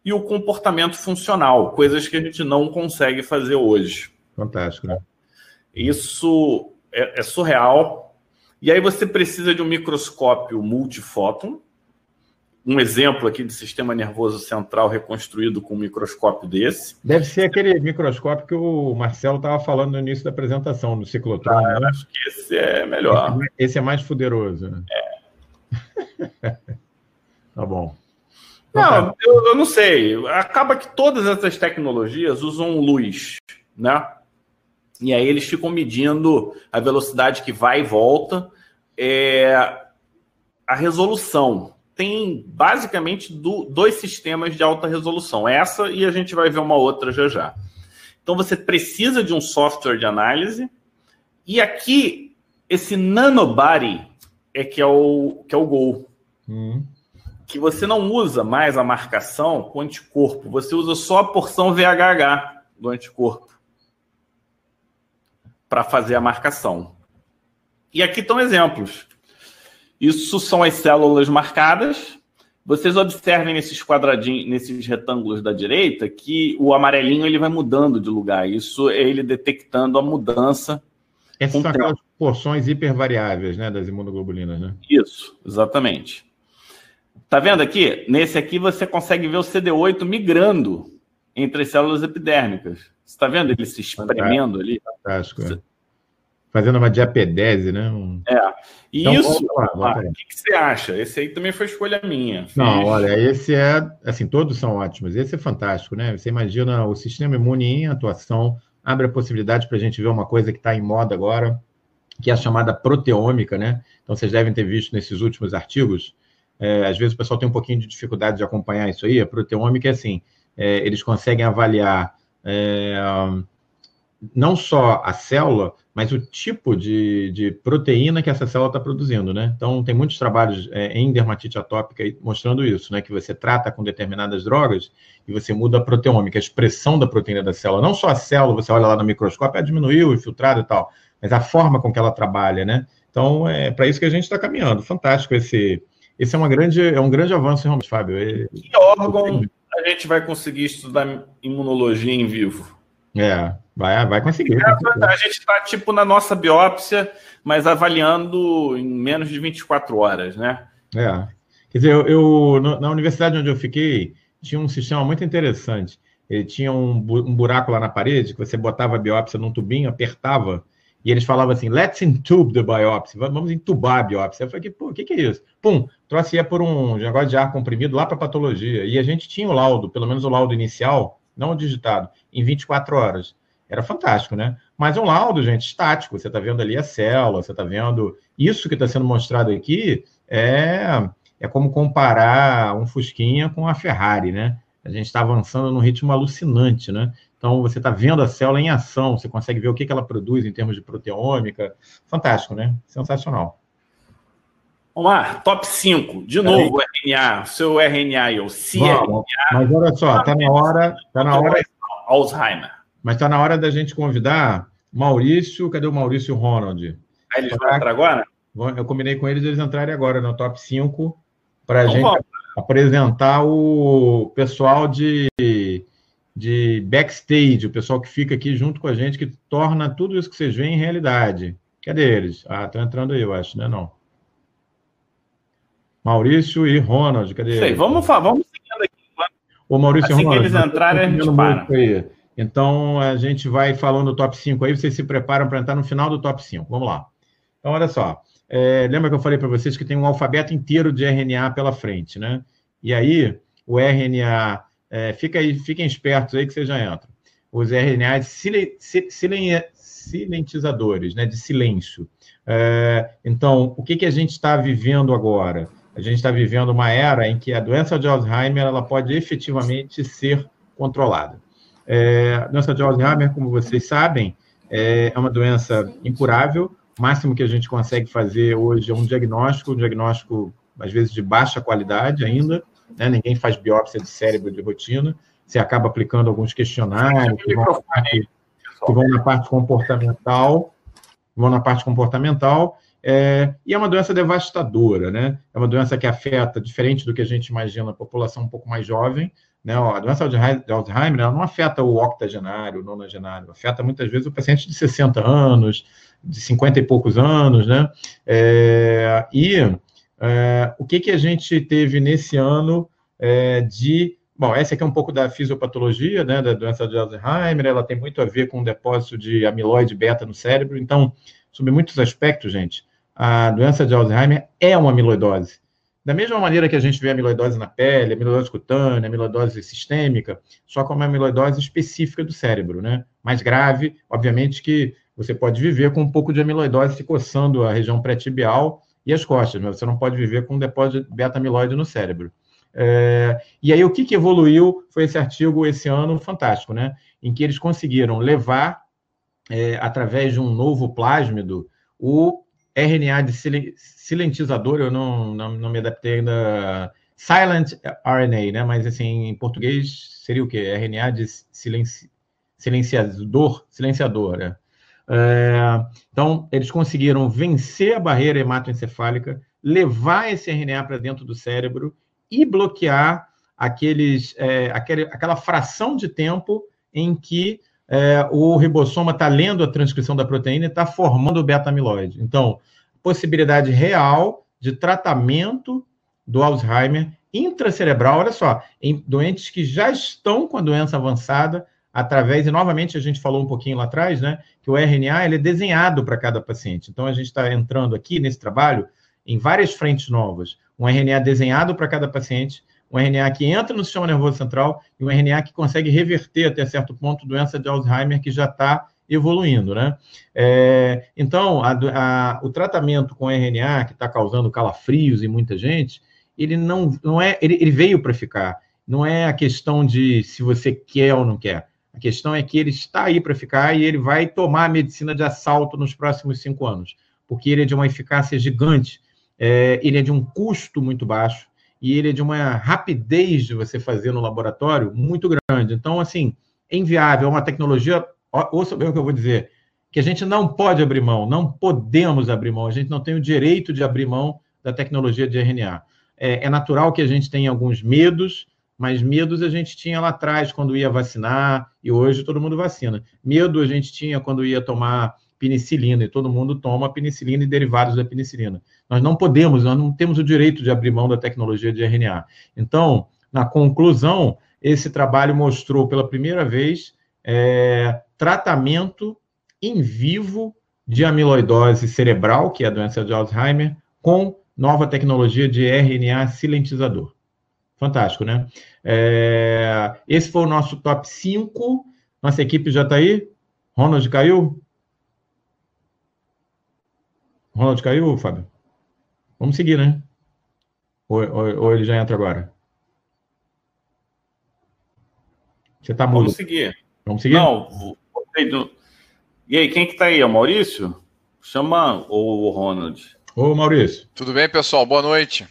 S2: e o comportamento funcional, coisas que a gente não consegue fazer hoje.
S1: Fantástico, né?
S2: Isso é, é surreal. E aí você precisa de um microscópio multifóton, um exemplo aqui de sistema nervoso central reconstruído com um microscópio desse.
S1: Deve ser aquele microscópio que o Marcelo estava falando no início da apresentação, no ciclotron. Ah,
S2: né? Acho que esse é melhor.
S1: Esse, é mais poderoso. Né? É. tá bom.
S2: Não, eu, eu, não sei. Acaba que todas essas tecnologias usam luz, né? E aí eles ficam medindo a velocidade que vai e volta, é, a resolução tem basicamente do, dois sistemas de alta resolução. Essa e a gente vai ver uma outra já já. Então você precisa de um software de análise. E aqui, esse nanobody é que é o, que é o gol. Hum. Que você não usa mais a marcação com anticorpo, você usa só a porção VHH do anticorpo para fazer a marcação. E aqui estão exemplos. Isso são as células marcadas. Vocês observem nesses quadradinhos, nesses retângulos da direita, que o amarelinho ele vai mudando de lugar. Isso é ele detectando a mudança.
S1: Essas são aquelas porções hipervariáveis, né, das imunoglobulinas, né?
S2: Isso, exatamente. Tá vendo aqui? Nesse aqui você consegue ver o CD8 migrando entre as células epidérmicas. Você está vendo ele se espremendo ali?
S1: Fantástico. É fazendo uma diapedese, né? Um...
S2: É. E então, isso, lá, ah, o que, que, você acha? Esse aí também foi escolha minha.
S1: Fiz... Não, olha, esse é, assim, todos são ótimos. Esse é fantástico, né? Você imagina o sistema imune em atuação, abre a possibilidade para a gente ver uma coisa que está em moda agora, que é a chamada proteômica, né? Então, vocês devem ter visto nesses últimos artigos. É, às vezes o pessoal tem um pouquinho de dificuldade de acompanhar isso aí. A proteômica é assim, é, eles conseguem avaliar é, não só a célula, mas o tipo de, de proteína que essa célula está produzindo, né? Então, tem muitos trabalhos é, em dermatite atópica mostrando isso, né? Que você trata com determinadas drogas e você muda a proteômica, a expressão da proteína da célula. Não só a célula, você olha lá no microscópio, ela diminuiu, infiltrado e tal, mas a forma com que ela trabalha, né? Então, é para isso que a gente está caminhando. Fantástico esse... Esse é, uma grande, é um grande avanço, realmente, Fábio. É...
S2: Que órgão a gente vai conseguir estudar imunologia em vivo?
S1: É, vai, vai conseguir.
S2: É, a gente está, tipo, na nossa biópsia, mas avaliando em menos de 24 horas, né?
S1: É. Quer dizer, eu, eu na universidade onde eu fiquei, tinha um sistema muito interessante. Ele tinha um, um buraco lá na parede, que você botava a biópsia num tubinho, apertava, e eles falavam assim, let's intube the biopsy, vamos entubar a biópsia. Eu falei, pô, o que, que é isso? Pum, trouxe ia por um negócio de ar comprimido lá para patologia. E a gente tinha o laudo, pelo menos o laudo inicial, não digitado, em 24 horas. Era fantástico, né? Mas um laudo, gente, estático. Você está vendo ali a célula, você está vendo. Isso que está sendo mostrado aqui é, é como comparar um Fusquinha com a Ferrari, né? A gente está avançando num ritmo alucinante, né? Então, você está vendo a célula em ação, você consegue ver o que, que ela produz em termos de proteômica. Fantástico, né? Sensacional.
S2: Vamos lá, top 5. De novo, aí. RNA, seu RNA e o
S1: CRNA. Mas olha só, está na hora. Tá na hora
S2: Alzheimer.
S1: Mas está na hora da gente convidar Maurício. Cadê o Maurício Ronald?
S2: Aí eles vão entrar agora?
S1: Eu combinei com eles eles entrarem agora no top 5 para a gente vamos. apresentar o pessoal de, de backstage, o pessoal que fica aqui junto com a gente, que torna tudo isso que vocês veem em realidade. Cadê eles? Ah, estão entrando aí, eu acho, né? Não. Maurício e Ronald, cadê?
S2: Sei, vamos, vamos seguindo aqui.
S1: O Maurício
S2: assim
S1: e Ronald.
S2: que eles entrarem, a gente para.
S1: Aí. Então, a gente vai falando do top 5 aí, vocês se preparam para entrar no final do top 5. Vamos lá. Então, olha só. É, lembra que eu falei para vocês que tem um alfabeto inteiro de RNA pela frente, né? E aí, o RNA. É, fica aí, fiquem espertos aí que vocês já entram. Os RNAs silentizadores, né? De silêncio. É, então, o que, que a gente está vivendo agora? A gente está vivendo uma era em que a doença de Alzheimer ela pode efetivamente ser controlada. É, doença de Alzheimer, como vocês sabem, é, é uma doença incurável. O máximo que a gente consegue fazer hoje é um diagnóstico, um diagnóstico, às vezes, de baixa qualidade ainda. Né? Ninguém faz biópsia de cérebro de rotina. Você acaba aplicando alguns questionários que vão, parte, que vão na parte comportamental, vão na parte comportamental é, e é uma doença devastadora, né? É uma doença que afeta, diferente do que a gente imagina, a população um pouco mais jovem. Né? A doença de Alzheimer ela não afeta o octogenário, o nonagenário, afeta muitas vezes o paciente de 60 anos, de 50 e poucos anos, né? É, e é, o que, que a gente teve nesse ano é, de. Bom, essa aqui é um pouco da fisiopatologia, né, da doença de Alzheimer, ela tem muito a ver com o depósito de amiloide beta no cérebro, então, sobre muitos aspectos, gente, a doença de Alzheimer é uma amiloidose. Da mesma maneira que a gente vê amiloidose na pele, amiloidose cutânea, amiloidose sistêmica, só com uma amiloidose específica do cérebro, né? Mais grave, obviamente que você pode viver com um pouco de amiloidose se coçando a região pré-tibial e as costas, mas você não pode viver com um depósito de beta-amiloide no cérebro. É, e aí, o que, que evoluiu foi esse artigo esse ano fantástico, né? Em que eles conseguiram levar, é, através de um novo plásmido, o RNA de silentizador, eu não, não, não me adaptei ainda. Silent RNA, né? Mas assim, em português seria o quê? RNA de silenci, silenciador, silenciador, né? É, então, eles conseguiram vencer a barreira hematoencefálica, levar esse RNA para dentro do cérebro e bloquear aqueles, é, aquele, aquela fração de tempo em que é, o ribossoma está lendo a transcrição da proteína e está formando o beta-amiloide. Então, possibilidade real de tratamento do Alzheimer intracerebral, olha só, em doentes que já estão com a doença avançada, através, e novamente a gente falou um pouquinho lá atrás, né, que o RNA ele é desenhado para cada paciente. Então, a gente está entrando aqui nesse trabalho em várias frentes novas. Um RNA desenhado para cada paciente, um RNA que entra no sistema nervoso central e um RNA que consegue reverter até certo ponto doença de Alzheimer que já está evoluindo, né? É, então, a, a, o tratamento com RNA que está causando calafrios em muita gente, ele não, não é, ele, ele veio para ficar. Não é a questão de se você quer ou não quer. A questão é que ele está aí para ficar e ele vai tomar a medicina de assalto nos próximos cinco anos, porque ele é de uma eficácia gigante, é, ele é de um custo muito baixo e ele é de uma rapidez de você fazer no laboratório muito grande. Então, assim, é inviável, é uma tecnologia, ouça bem o que eu vou dizer, que a gente não pode abrir mão, não podemos abrir mão, a gente não tem o direito de abrir mão da tecnologia de RNA. É, é natural que a gente tenha alguns medos, mas medos a gente tinha lá atrás, quando ia vacinar, e hoje todo mundo vacina. Medo a gente tinha quando ia tomar penicilina, e todo mundo toma penicilina e derivados da penicilina. Nós não podemos, nós não temos o direito de abrir mão da tecnologia de RNA. Então, na conclusão, esse trabalho mostrou pela primeira vez é, tratamento em vivo de amiloidose cerebral, que é a doença de Alzheimer, com nova tecnologia de RNA silentizador. Fantástico, né? É... Esse foi o nosso top 5. Nossa equipe já está aí? Ronald caiu? Ronald caiu, Fábio? Vamos seguir, né? Ou, ou, ou ele já entra agora? Você está mudo.
S2: Vamos seguir.
S1: Vamos seguir?
S2: Não, e aí, quem que tá aí? É o Maurício? Chama o Ronald.
S1: Ô, Maurício.
S5: Tudo bem, pessoal? Boa noite.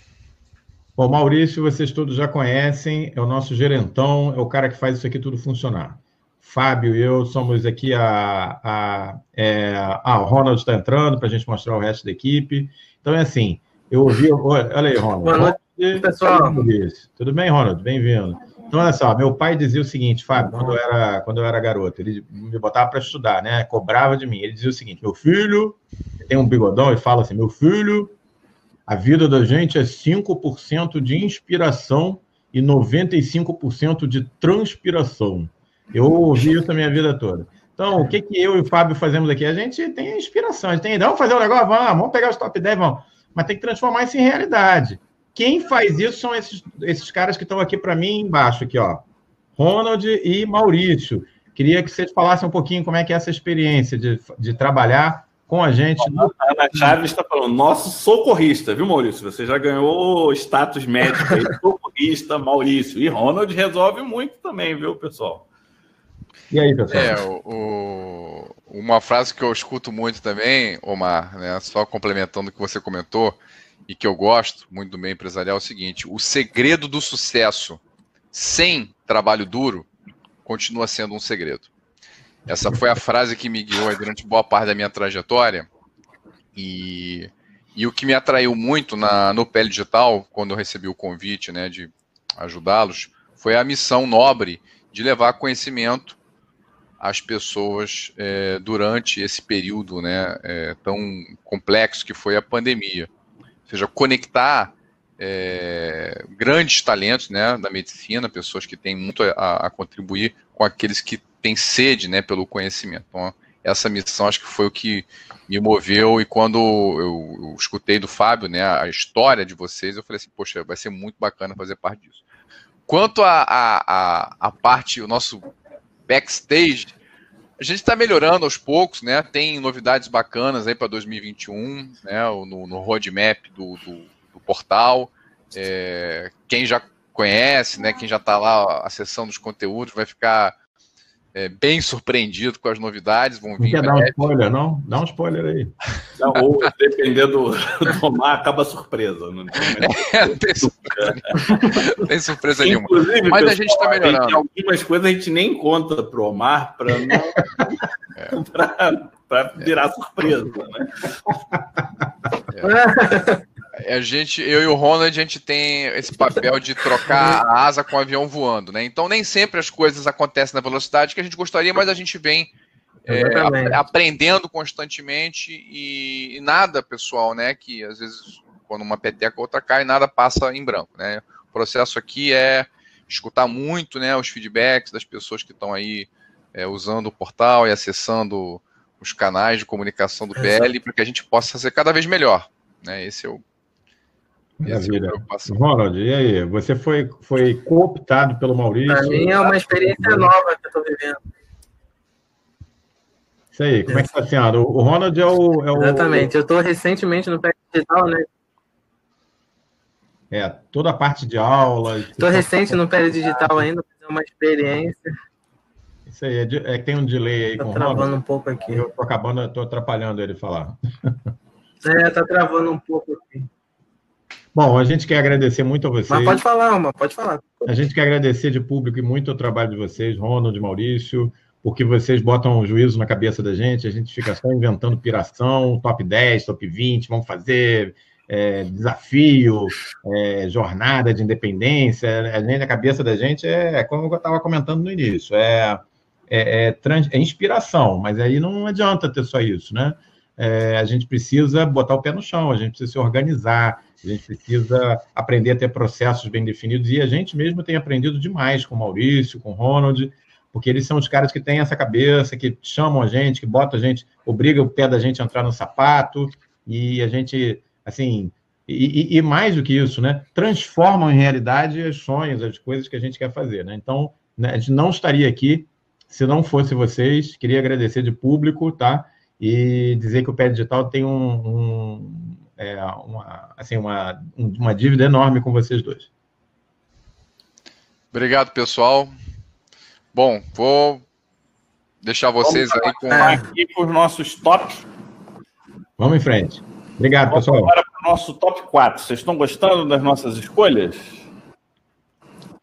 S1: O Maurício, vocês todos já conhecem, é o nosso gerentão, é o cara que faz isso aqui tudo funcionar. Fábio e eu somos aqui a. a, é, a o Ronald está entrando para a gente mostrar o resto da equipe. Então é assim, eu ouvi. Olha aí, Ronald.
S6: Boa noite, pessoal.
S1: Tudo bem, Ronald? Bem-vindo. Então, olha só, meu pai dizia o seguinte, Fábio, quando eu era, quando eu era garoto, ele me botava para estudar, né? Cobrava de mim. Ele dizia o seguinte: meu filho, tem um bigodão e fala assim: meu filho, a vida da gente é 5% de inspiração e 95% de transpiração. Eu ouvi isso a minha vida toda. Então, o que, que eu e o Fábio fazemos aqui? A gente tem inspiração, a gente tem, vamos fazer um negócio, vamos, vamos pegar os top 10, vamos. Mas tem que transformar isso em realidade. Quem faz isso são esses, esses caras que estão aqui para mim embaixo, aqui, ó. Ronald e Maurício. Queria que vocês falassem um pouquinho como é que é essa experiência de, de trabalhar com a gente.
S2: A Ana Chaves está falando, nosso socorrista, viu, Maurício? Você já ganhou status médico aí, socorrista, Maurício. E Ronald resolve muito também, viu, pessoal?
S5: E aí, pessoal? É, o, o, uma frase que eu escuto muito também, Omar, né, só complementando o que você comentou, e que eu gosto muito do meio empresarial é o seguinte: o segredo do sucesso sem trabalho duro continua sendo um segredo. Essa foi a frase que me guiou durante boa parte da minha trajetória. E, e o que me atraiu muito na, no Pele Digital, quando eu recebi o convite né, de ajudá-los, foi a missão nobre de levar conhecimento às pessoas é, durante esse período né, é, tão complexo que foi a pandemia seja, conectar é, grandes talentos né, da medicina, pessoas que têm muito a, a, contribuir com aqueles que têm sede né, pelo conhecimento. Então, essa missão acho que foi o que me moveu e quando eu, eu, escutei do Fábio né, a história de vocês, eu falei assim, poxa, vai ser muito bacana fazer parte disso. Quanto a, a, a, a parte, o nosso backstage, a gente está melhorando aos poucos, né? Tem novidades bacanas aí para 2021, né? No, no roadmap do, do, do portal. É, quem já conhece, né? Quem já está lá acessando os conteúdos vai ficar é, bem surpreendido com as novidades. Vão vir.
S1: Não quer dar um spoiler, não? Dá um spoiler aí.
S2: Não, ou dependendo do tomar, acaba surpresa. Não tem, é,
S5: tem surpresa, tem surpresa nenhuma. Mas pessoal, a gente está melhorando. Gente,
S2: algumas coisas a gente nem conta para o Omar para não. É. para virar surpresa, né?
S5: É a gente, eu e o Ronald, a gente tem esse papel de trocar a asa com o avião voando, né? Então nem sempre as coisas acontecem na velocidade que a gente gostaria, mas a gente vem é, aprendendo constantemente e, e, nada, pessoal, né? Que às vezes quando uma peteca ou outra cai, nada passa em branco, né? O processo aqui é escutar muito, né? Os feedbacks das pessoas que estão aí é, usando o portal e acessando os canais de comunicação do PL para que a gente possa ser cada vez melhor. Né? Esse é o,
S1: Maravilha. Ronald, e aí? Você foi, foi cooptado pelo Maurício?
S6: Para mim é uma experiência nova que eu estou vivendo.
S1: Isso aí, como é que está sendo? O Ronald é o. É o
S6: Exatamente, eu estou recentemente no PEC Digital, né?
S1: É, toda a parte de aula.
S6: Estou recente no PL Digital ainda, fazer uma experiência.
S1: Isso aí, é, é tem um delay aí
S6: tá
S1: com
S6: o travando um pouco aqui.
S1: Eu tô acabando, tô atrapalhando ele falar.
S6: É, tá travando um pouco aqui.
S1: Bom, a gente quer agradecer muito a vocês. Mas
S6: pode falar, mas pode falar.
S1: A gente quer agradecer de público e muito o trabalho de vocês, Ronald, Maurício, porque vocês botam um juízo na cabeça da gente, a gente fica só inventando piração, top 10, top 20, vamos fazer é, desafio, é, jornada de independência. A, gente, a cabeça da gente é, como eu estava comentando no início, é, é, é, trans, é, inspiração, mas aí não adianta ter só isso, né? É, a gente precisa botar o pé no chão, a gente precisa se organizar, a gente precisa aprender a ter processos bem definidos, e a gente mesmo tem aprendido demais com o Maurício, com o Ronald, porque eles são os caras que têm essa cabeça, que chamam a gente, que botam a gente, obrigam o pé da gente a entrar no sapato, e a gente, assim, e, e, mais do que isso, né, transformam em realidade os sonhos, as coisas que a gente quer fazer, né? Então, né, a gente não estaria aqui se não fosse vocês. Queria agradecer de público, tá? E dizer que o Pé Digital tem um, um é, uma, assim, uma, uma dívida enorme com vocês dois.
S5: Obrigado, pessoal. Bom, vou deixar vocês
S2: Vamos
S5: aí com.
S2: Aqui com os nossos tops.
S1: Vamos em frente. Obrigado,
S2: Vamos
S1: pessoal.
S2: Agora para o nosso top 4. Vocês estão gostando das nossas escolhas?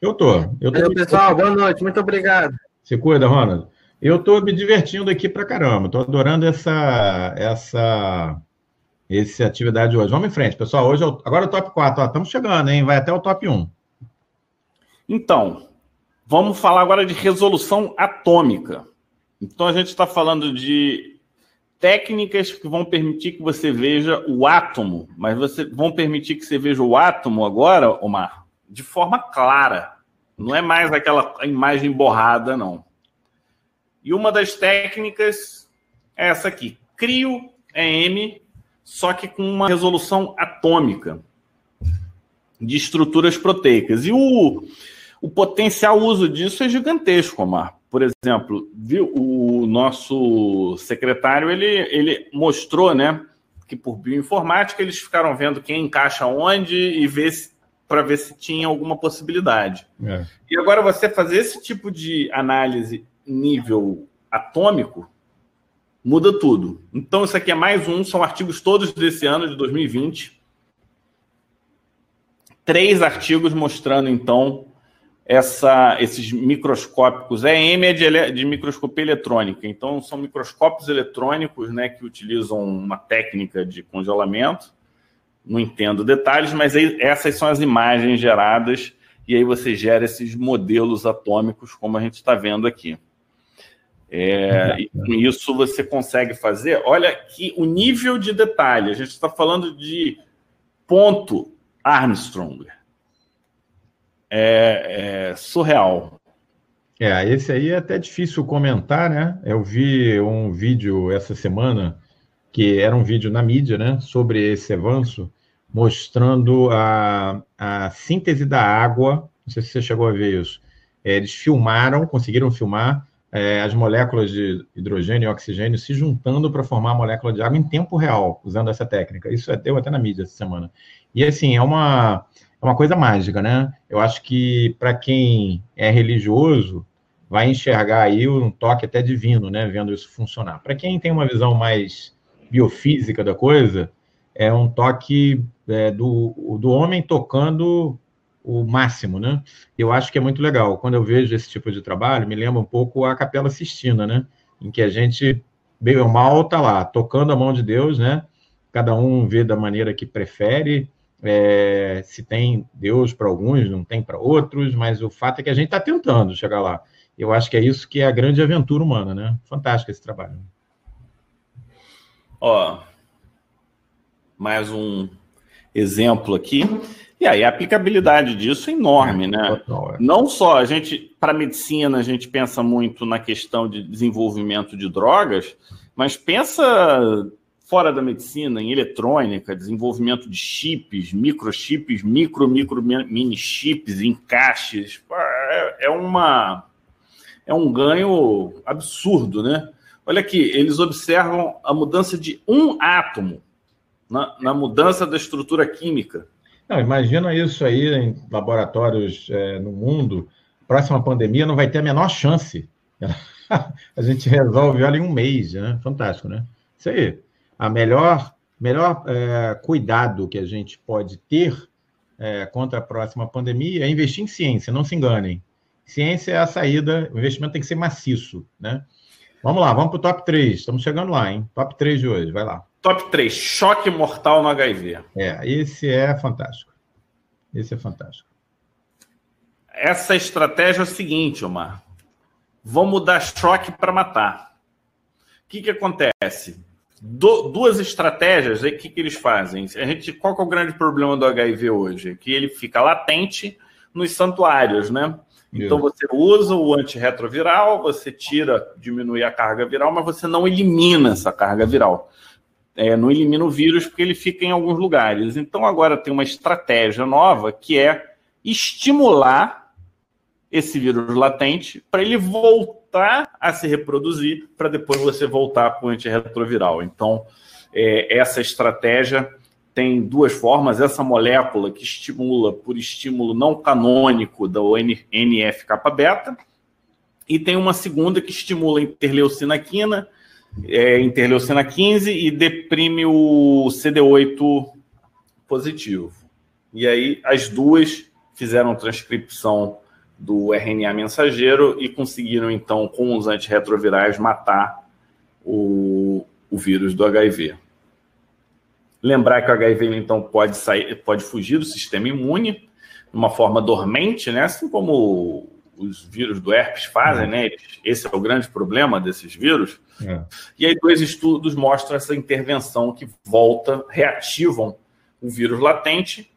S1: Eu tô. Eu tô...
S6: pessoal, boa noite. Muito obrigado.
S1: Se cuida, Ronald. Eu estou me divertindo aqui para caramba. Estou adorando essa, essa, essa atividade hoje. Vamos em frente, pessoal. Hoje, eu, agora o top 4. Ó, estamos chegando, hein? Vai até o top 1.
S2: Então, Vamos falar agora de resolução atômica. Então, a gente está falando de técnicas que vão permitir que você veja o átomo, mas você vão permitir que você veja o átomo agora, Omar, de forma clara. Não é mais aquela imagem borrada, não. E uma das técnicas é essa aqui. Crio EM, só que com uma resolução atômica de estruturas proteicas. E o o potencial uso disso é gigantesco, Omar. Por exemplo, viu, o nosso secretário ele, ele mostrou, né, que por bioinformática eles ficaram vendo quem encaixa onde e ver para ver se tinha alguma possibilidade. É. E agora você fazer esse tipo de análise nível atômico muda tudo. Então isso aqui é mais um, são artigos todos desse ano de 2020. Três artigos mostrando então essa, esses microscópicos. EM é de, de, microscopia eletrônica, então são microscópios eletrônicos né, que utilizam uma técnica de congelamento. Não entendo detalhes, mas aí, essas são as imagens geradas, e aí você gera esses modelos atômicos, como a gente está vendo aqui. É, e com isso você consegue fazer. Olha que o nível de detalhe, a gente está falando de ponto Armstrong é, é surreal.
S1: É, esse aí é até difícil comentar, né? Eu vi um vídeo essa semana, que era um vídeo na mídia, né, sobre esse avanço, mostrando a, a síntese da água. Não sei se você chegou a ver isso. É, eles filmaram, conseguiram filmar é, as moléculas de hidrogênio e oxigênio se juntando para formar a molécula de água em tempo real, usando essa técnica. Isso deu até na mídia essa semana. E assim, é uma é uma coisa mágica, né? Eu acho que para quem é religioso vai enxergar aí um toque até divino, né? Vendo isso funcionar. Para quem tem uma visão mais biofísica da coisa, é um toque é, do, do homem tocando o máximo, né? Eu acho que é muito legal. Quando eu vejo esse tipo de trabalho, me lembra um pouco a Capela Sistina, né? Em que a gente, bem ou mal, tá lá, tocando a mão de Deus, né? Cada um vê da maneira que prefere, é, se tem Deus para alguns, não tem para outros, mas o fato é que a gente está tentando chegar lá. Eu acho que é isso que é a grande aventura humana, né? Fantástico esse trabalho.
S2: Ó, mais um exemplo aqui. E aí a aplicabilidade disso é enorme, né? Total, é. Não só a gente, para medicina, a gente pensa muito na questão de desenvolvimento de drogas, mas pensa fora da medicina, em eletrônica, desenvolvimento de chips, microchips, micro, micro, mini chips, encaixes. É, é, uma, é um ganho absurdo, né? Olha aqui, eles observam a mudança de um átomo na, na mudança da estrutura química.
S1: Não, imagina isso aí em laboratórios é, no mundo. Próxima pandemia não vai ter a menor chance a gente resolve ela em um mês, né? Fantástico, né? Isso aí. A melhor, melhor é, cuidado que a gente pode ter é, contra a próxima pandemia é investir em ciência, não se enganem. Ciência é a saída, o investimento tem que ser maciço, né? Vamos lá, vamos para o top 3. Estamos chegando lá, hein? Top 3 de hoje, vai lá.
S2: Top 3, choque mortal no HIV.
S1: É, esse é fantástico. Esse é fantástico.
S2: Essa estratégia é o seguinte, Omar. Vamos dar choque para matar. O que, que acontece? Do, duas estratégias, o que, que eles fazem? A gente, qual é o grande problema do HIV hoje? Que ele fica latente nos santuários, né? Então você usa o antirretroviral, você tira, diminui a carga viral, mas você não elimina essa carga viral. É, não elimina o vírus porque ele fica em alguns lugares. Então agora tem uma estratégia nova que é estimular esse vírus latente para ele voltar a se reproduzir para depois você voltar para o antirretroviral. Então é, essa estratégia tem duas formas. Essa molécula que estimula por estímulo não canônico da NF-kappa-beta, e tem uma segunda que estimula a interleucina quina, é, interleucina 15 e deprime o CD8 positivo. E aí as duas fizeram transcrição do RNA mensageiro e conseguiram então com os antirretrovirais matar o, o vírus do HIV. Lembrar que o HIV então pode sair, pode fugir do sistema imune de uma forma dormente, né? Assim como os vírus do herpes fazem, é. né? Esse é o grande problema desses vírus. É. E aí dois estudos mostram essa intervenção que volta, reativam o vírus latente,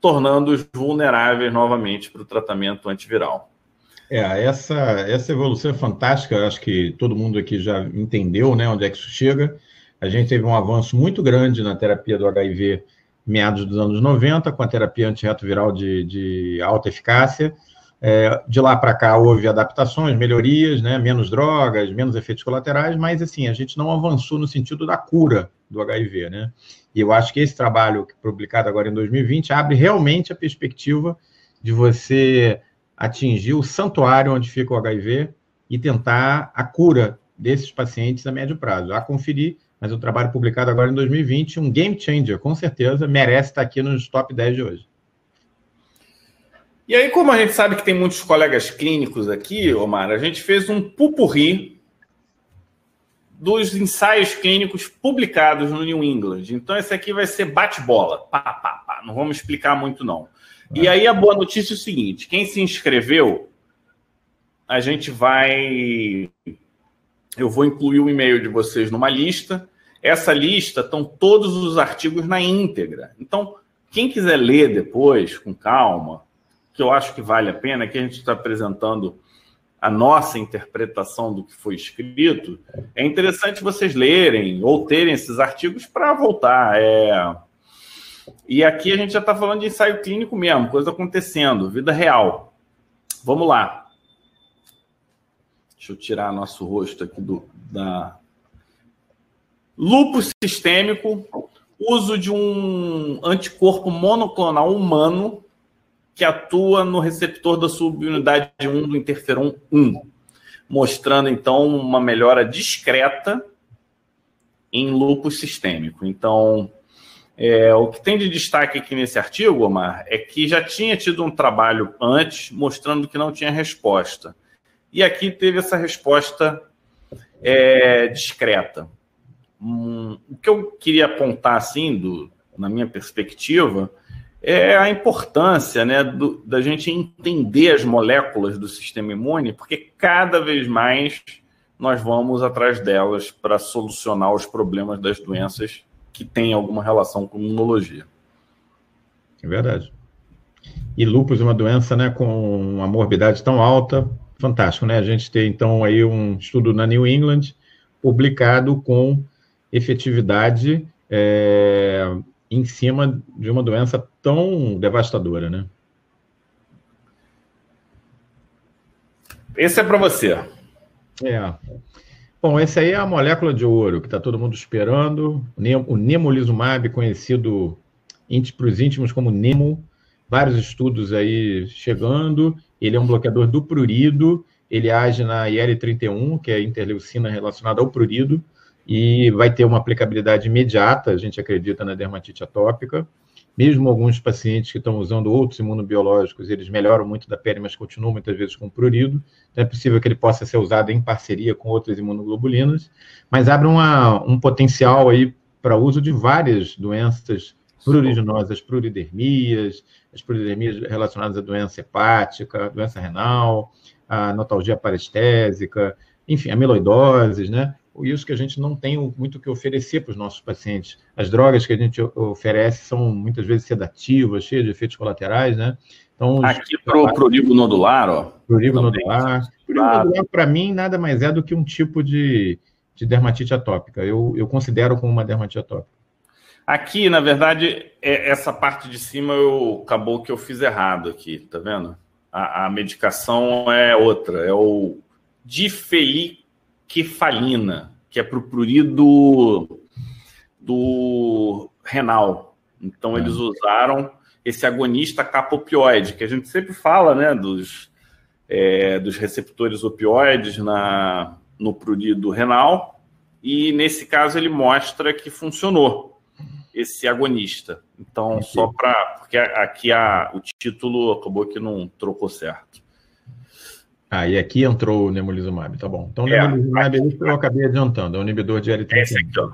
S2: tornando-os vulneráveis novamente para o tratamento antiviral.
S1: É, essa, essa evolução é fantástica, acho que todo mundo aqui já entendeu né, onde é que isso chega. A gente teve um avanço muito grande na terapia do HIV meados dos anos 90, com a terapia antirretroviral de, de alta eficácia. É, de lá para cá houve adaptações, melhorias, né, menos drogas, menos efeitos colaterais, mas assim, a gente não avançou no sentido da cura do HIV, né? E eu acho que esse trabalho publicado agora em 2020 abre realmente a perspectiva de você atingir o santuário onde fica o HIV e tentar a cura desses pacientes a médio prazo. A conferir mas o trabalho publicado agora em 2020, um game changer, com certeza, merece estar aqui nos top 10 de hoje.
S2: E aí, como a gente sabe que tem muitos colegas clínicos aqui, Omar, a gente fez um pupurri dos ensaios clínicos publicados no New England. Então, esse aqui vai ser bate-bola. Pá, pá, pá. Não vamos explicar muito, não. E aí, a boa notícia é o seguinte: quem se inscreveu, a gente vai. Eu vou incluir o e-mail de vocês numa lista essa lista estão todos os artigos na íntegra. Então, quem quiser ler depois, com calma, que eu acho que vale a pena, que a gente está apresentando a nossa interpretação do que foi escrito, é interessante vocês lerem ou terem esses artigos para voltar. É... E aqui a gente já está falando de ensaio clínico mesmo, coisa acontecendo, vida real. Vamos lá. Deixa eu tirar nosso rosto aqui do, da, Lupus sistêmico, uso de um anticorpo monoclonal humano que atua no receptor da subunidade 1 do interferon 1, mostrando então uma melhora discreta em lupus sistêmico. Então, é, o que tem de destaque aqui nesse artigo, Omar, é que já tinha tido um trabalho antes mostrando que não tinha resposta. E aqui teve essa resposta é, discreta. Hum, o que eu queria apontar, assim, do, na minha perspectiva, é a importância né, do, da gente entender as moléculas do sistema imune, porque cada vez mais nós vamos atrás delas para solucionar os problemas das doenças que têm alguma relação com imunologia.
S1: É verdade. E lúpus é uma doença né, com uma morbidade tão alta, fantástico, né? A gente tem, então, aí um estudo na New England publicado com efetividade é, em cima de uma doença tão devastadora, né?
S2: Esse é para você.
S1: É. Bom, esse aí é a molécula de ouro que está todo mundo esperando. O nemolizumab, conhecido para os íntimos como Nemo, vários estudos aí chegando. Ele é um bloqueador do prurido, ele age na IL-31, que é a interleucina relacionada ao prurido, e vai ter uma aplicabilidade imediata, a gente acredita, na dermatite atópica. Mesmo alguns pacientes que estão usando outros imunobiológicos, eles melhoram muito da pele, mas continuam muitas vezes com prurido. Então é possível que ele possa ser usado em parceria com outras imunoglobulinas, mas abre uma, um potencial aí para uso de várias doenças pruriginosas, pruridermias, as pruridermias relacionadas à doença hepática, doença renal, a notalgia parestésica, enfim, amiloidoses, né? Isso que a gente não tem muito o que oferecer para os nossos pacientes. As drogas que a gente oferece são muitas vezes sedativas, cheias de efeitos colaterais, né?
S2: Então, Aqui para o prurigo nodular, ó.
S1: Prurigo nodular. Prurigo nodular, para mim, nada mais é do que um tipo de, de dermatite atópica. Eu, eu considero como uma dermatite atópica.
S2: Aqui, na verdade, é, essa parte de cima eu acabou que eu fiz errado aqui, tá vendo? A, a medicação é outra, é o difeikefalina, que é para o prurido do renal. Então, eles é. usaram esse agonista capopioide, que a gente sempre fala, né, dos, é, dos receptores opioides na, no prurido renal, e nesse caso ele mostra que funcionou esse agonista. Então, só para. Porque aqui a, o título acabou que não trocou certo.
S1: Ah, e aqui entrou o Nemolizumab, tá bom. Então, o é, Nemolizumab aqui, eu acabei adiantando, é o inibidor de L31.
S2: É esse aqui, ó.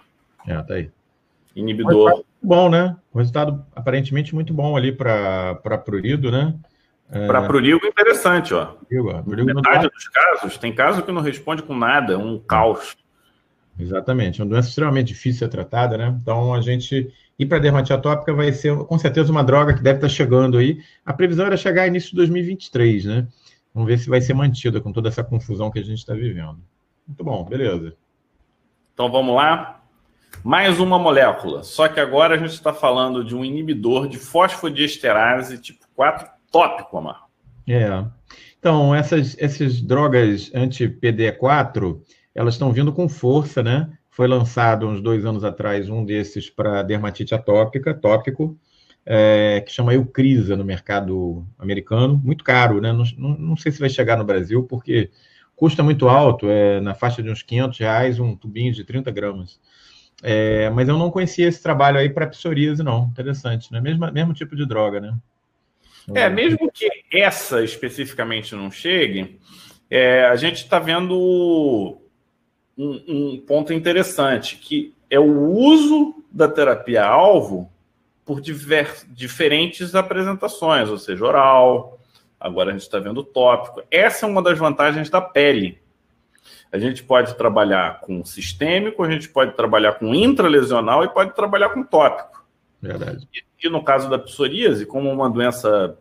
S1: É, tá aí.
S2: Inibidor.
S1: Bom, né? Resultado aparentemente muito bom ali para Prurido, né?
S2: É... Para Prurigo, interessante, ó. Prurigo, Metade dos casos, tem caso que não responde com nada, é um caos.
S1: Exatamente, é uma doença extremamente difícil de ser tratada, né? Então, a gente ir para dermatite atópica vai ser, com certeza, uma droga que deve estar chegando aí. A previsão era chegar início de 2023, né? Vamos ver se vai ser mantida com toda essa confusão que a gente está vivendo. Muito bom, beleza.
S2: Então, vamos lá. Mais uma molécula, só que agora a gente está falando de um inibidor de fosfodiesterase tipo 4 tópico, Amar.
S1: É. Então, essas, essas drogas anti-PD4 elas estão vindo com força, né? Foi lançado uns dois anos atrás um desses para dermatite atópica, tópico, é, que chama Eucrisa no mercado americano, muito caro, né? Não, não, sei se vai chegar no Brasil, porque custa muito alto, é na faixa de uns 500 reais um tubinho de 30 gramas. É, mas eu não conhecia esse trabalho aí para psoríase, não. Interessante, né? Mesmo, mesmo tipo de droga, né?
S2: É, mesmo que essa especificamente não chegue, é, a gente está vendo um, um ponto interessante, que é o uso da terapia-alvo por diver, diferentes apresentações, ou seja, oral, agora a gente está vendo tópico. Essa é uma das vantagens da pele. A gente pode trabalhar com sistêmico, a gente pode trabalhar com intralesional e pode trabalhar com tópico.
S1: Verdade.
S2: E, e no caso da psoríase, como uma doença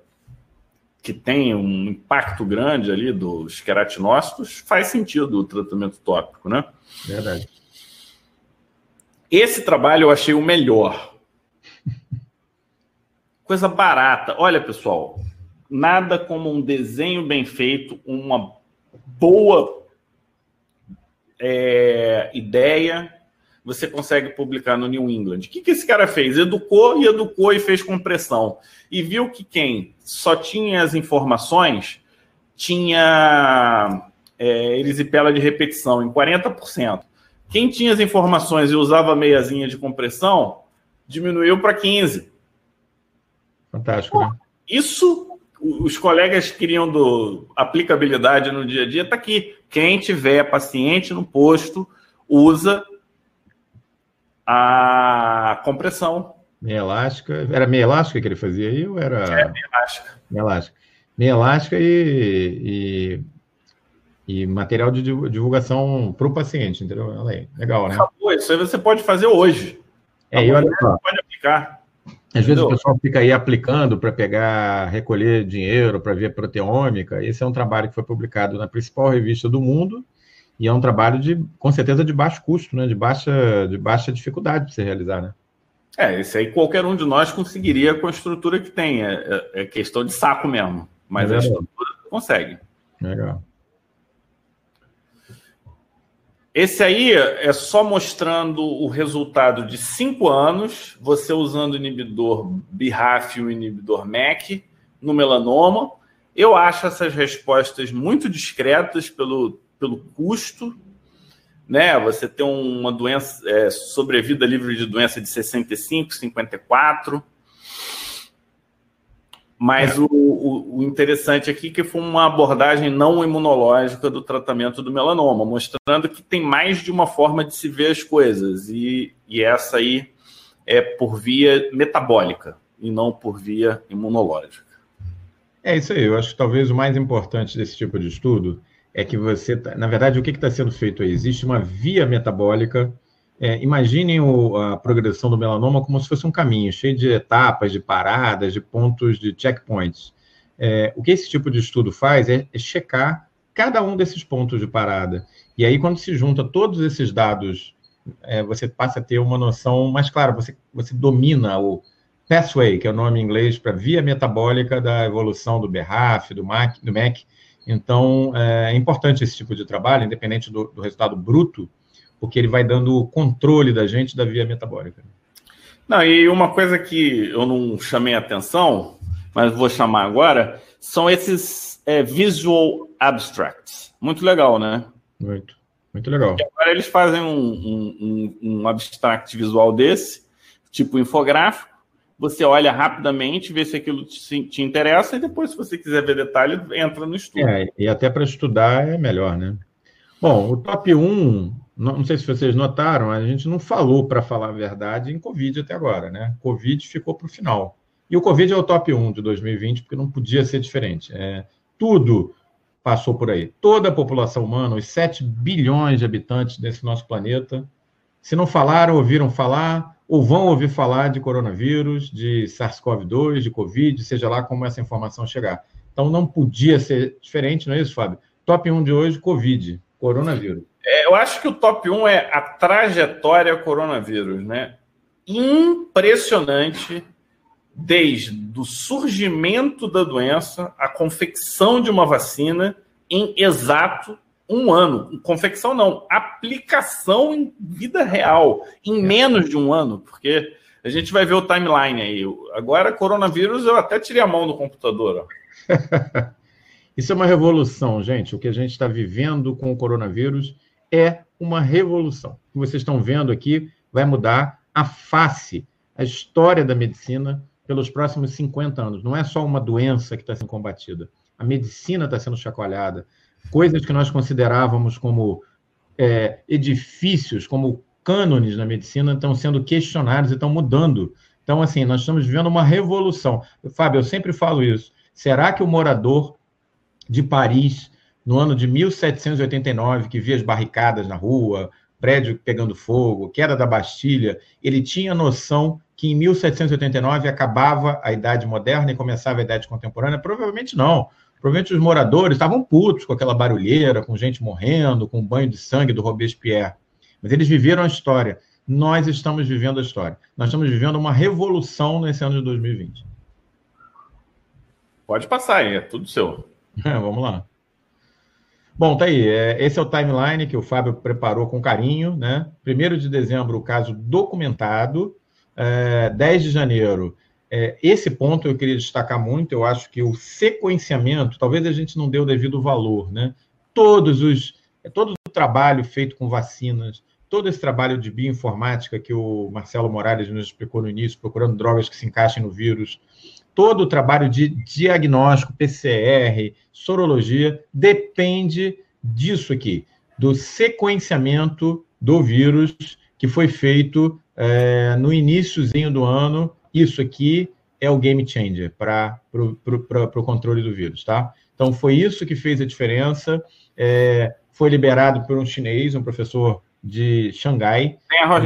S2: que tem um impacto grande ali dos queratinócitos, faz sentido o tratamento tópico, né?
S1: Verdade.
S2: Esse trabalho eu achei o melhor. Coisa barata. Olha, pessoal, nada como um desenho bem feito, uma boa é, ideia, você consegue publicar no New England. O que, que esse cara fez? Educou e educou e fez compressão. E viu que quem só tinha as informações tinha é, erisipela de repetição em 40%. Quem tinha as informações e usava meiazinha de compressão diminuiu para 15%.
S1: Fantástico, né?
S2: Isso, os colegas queriam do aplicabilidade no dia a dia, está aqui. Quem tiver paciente no posto, usa a compressão.
S1: Meia elástica. Era meia elástica que ele fazia aí ou era.
S2: É, meia elástica.
S1: Meia elástica. Meia elástica e, e, e material de divulgação para o paciente, entendeu? Legal, né?
S2: Acabou, isso aí você pode fazer hoje.
S1: É, e olha só. Pode aplicar. Às vezes o pessoal fica aí aplicando para pegar, recolher dinheiro para ver proteômica. Esse é um trabalho que foi publicado na principal revista do mundo e é um trabalho de, com certeza, de baixo custo, né? De baixa, de baixa dificuldade de se realizar, né?
S2: É, esse aí qualquer um de nós conseguiria com a estrutura que tem. É, é, é questão de saco mesmo. Mas é a estrutura consegue.
S1: Legal.
S2: Esse aí é só mostrando o resultado de cinco anos, você usando o inibidor BRAF e o inibidor MEC no melanoma. Eu acho essas respostas muito discretas pelo, pelo custo, né? Você tem uma doença, é, sobrevida livre de doença de 65, 54. Mas é. o, o, interessante aqui é que foi uma abordagem não imunológica do tratamento do melanoma, mostrando que tem mais de uma forma de se ver as coisas, e, e essa aí é por via metabólica e não por via imunológica.
S1: É isso aí, eu acho que talvez o mais importante desse tipo de estudo é que você, tá, na verdade, o que está sendo feito aí? Existe uma via metabólica. É, imaginem o, a progressão do melanoma como se fosse um caminho cheio de etapas, de paradas, de pontos, de checkpoints. É, o que esse tipo de estudo faz é, é checar cada um desses pontos de parada. E aí, quando se junta todos esses dados, é, você passa a ter uma noção mais clara, você, você domina o pathway, que é o nome em inglês para via metabólica da evolução do BRAF, do MAC, do MEC, então, é importante esse tipo de trabalho, independente do, do resultado bruto, porque ele vai dando controle da gente da via metabólica.
S2: Não, e uma coisa que eu não chamei atenção, mas vou chamar agora, são esses é, visual abstracts. Muito legal, né?
S1: Muito, muito legal.
S2: E agora eles fazem um, um, um, um abstract visual desse, tipo infográfico, você olha rapidamente, vê se aquilo te, te, interessa e depois, se você quiser ver detalhe, entra no estudo.
S1: É, e até para estudar é melhor, né? Bom, o top 1, não, não sei se vocês notaram, a gente não falou, para falar a verdade, em Covid até agora, né? Covid ficou para o final. E o Covid é o top 1 de 2020, porque não podia ser diferente. É, tudo passou por aí. Toda a população humana, os 7 bilhões de habitantes desse nosso planeta, se não falaram, ouviram falar, ou vão ouvir falar de coronavírus, de SARS-CoV-2, de Covid, seja lá como essa informação chegar. Então não podia ser diferente, não é isso, Fábio? Top 1 de hoje, Covid, coronavírus.
S2: Eu acho que o top 1 é a trajetória coronavírus, né? Impressionante desde o surgimento da doença, a confecção de uma vacina em exato um ano. Confecção não, aplicação em vida real, em é. menos de um ano, porque a gente vai ver o timeline aí. Agora, coronavírus, eu até tirei a mão do computador.
S1: Isso é uma revolução, gente. O que a gente está vivendo com o coronavírus é uma revolução. O que vocês estão vendo aqui vai mudar a face, a história da medicina pelos próximos 50 anos. Não é só uma doença que está sendo combatida. A medicina está sendo chacoalhada coisas que nós considerávamos como é, edifícios, como cânones na medicina, estão sendo questionados e estão mudando. Então, assim, nós estamos vivendo uma revolução. Fábio, eu sempre falo isso. Será que o morador de Paris, no ano de 1789, que via as barricadas na rua, prédio pegando fogo, queda da Bastilha, ele tinha noção que em 1789 acabava a Idade Moderna e começava a Idade Contemporânea? Provavelmente não. Provavelmente os moradores estavam putos com aquela barulheira, com gente morrendo, com o banho de sangue do Robespierre. Mas eles viveram a história. Nós estamos vivendo a história. Nós estamos vivendo uma revolução nesse ano de 2020.
S2: Pode passar aí, é tudo seu.
S1: É, vamos lá. Bom, tá aí. É, esse é o timeline que o Fábio preparou com carinho, né? Primeiro de dezembro, o caso documentado. É, 10 de janeiro, é, esse ponto eu queria destacar muito. Eu acho que o sequenciamento, talvez a gente não dê o devido valor, né? Todos os, é, todo o trabalho feito com vacinas, todo esse trabalho de bioinformática que o Marcelo Morales nos explicou no início, procurando drogas que se encaixem no vírus, todo o trabalho de diagnóstico, PCR, sorologia, depende disso aqui, do sequenciamento do vírus que foi feito é, no iníciozinho do ano isso aqui é o game changer para o controle do vírus, tá? Então, foi isso que fez a diferença. É, foi liberado por um chinês, um professor de Xangai.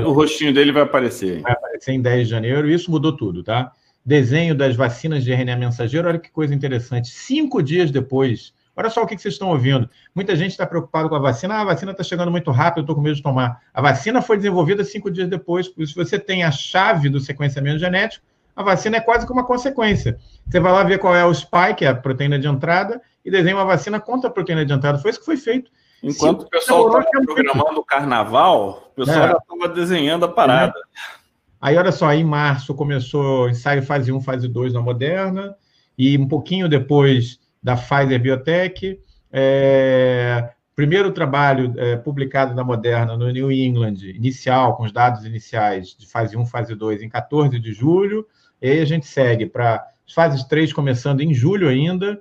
S2: O rostinho dele vai aparecer.
S1: Vai aparecer em 10 de janeiro. Isso mudou tudo, tá? Desenho das vacinas de RNA mensageiro. Olha que coisa interessante. Cinco dias depois, olha só o que vocês estão ouvindo. Muita gente está preocupado com a vacina. Ah, a vacina está chegando muito rápido, eu estou com medo de tomar. A vacina foi desenvolvida cinco dias depois. Se você tem a chave do sequenciamento genético, a vacina é quase que uma consequência. Você vai lá ver qual é o spike, que é a proteína de entrada, e desenha uma vacina contra a proteína de entrada. Foi isso que foi feito.
S2: Enquanto Se o pessoal estava programando o carnaval, o pessoal é. já estava desenhando a parada. É.
S1: Aí, olha só, em março começou ensaio fase 1, fase 2 na Moderna, e um pouquinho depois da Pfizer Biotech, é, primeiro trabalho é, publicado na Moderna no New England, inicial, com os dados iniciais de fase 1, fase 2, em 14 de julho, e aí a gente segue para fases 3 começando em julho ainda,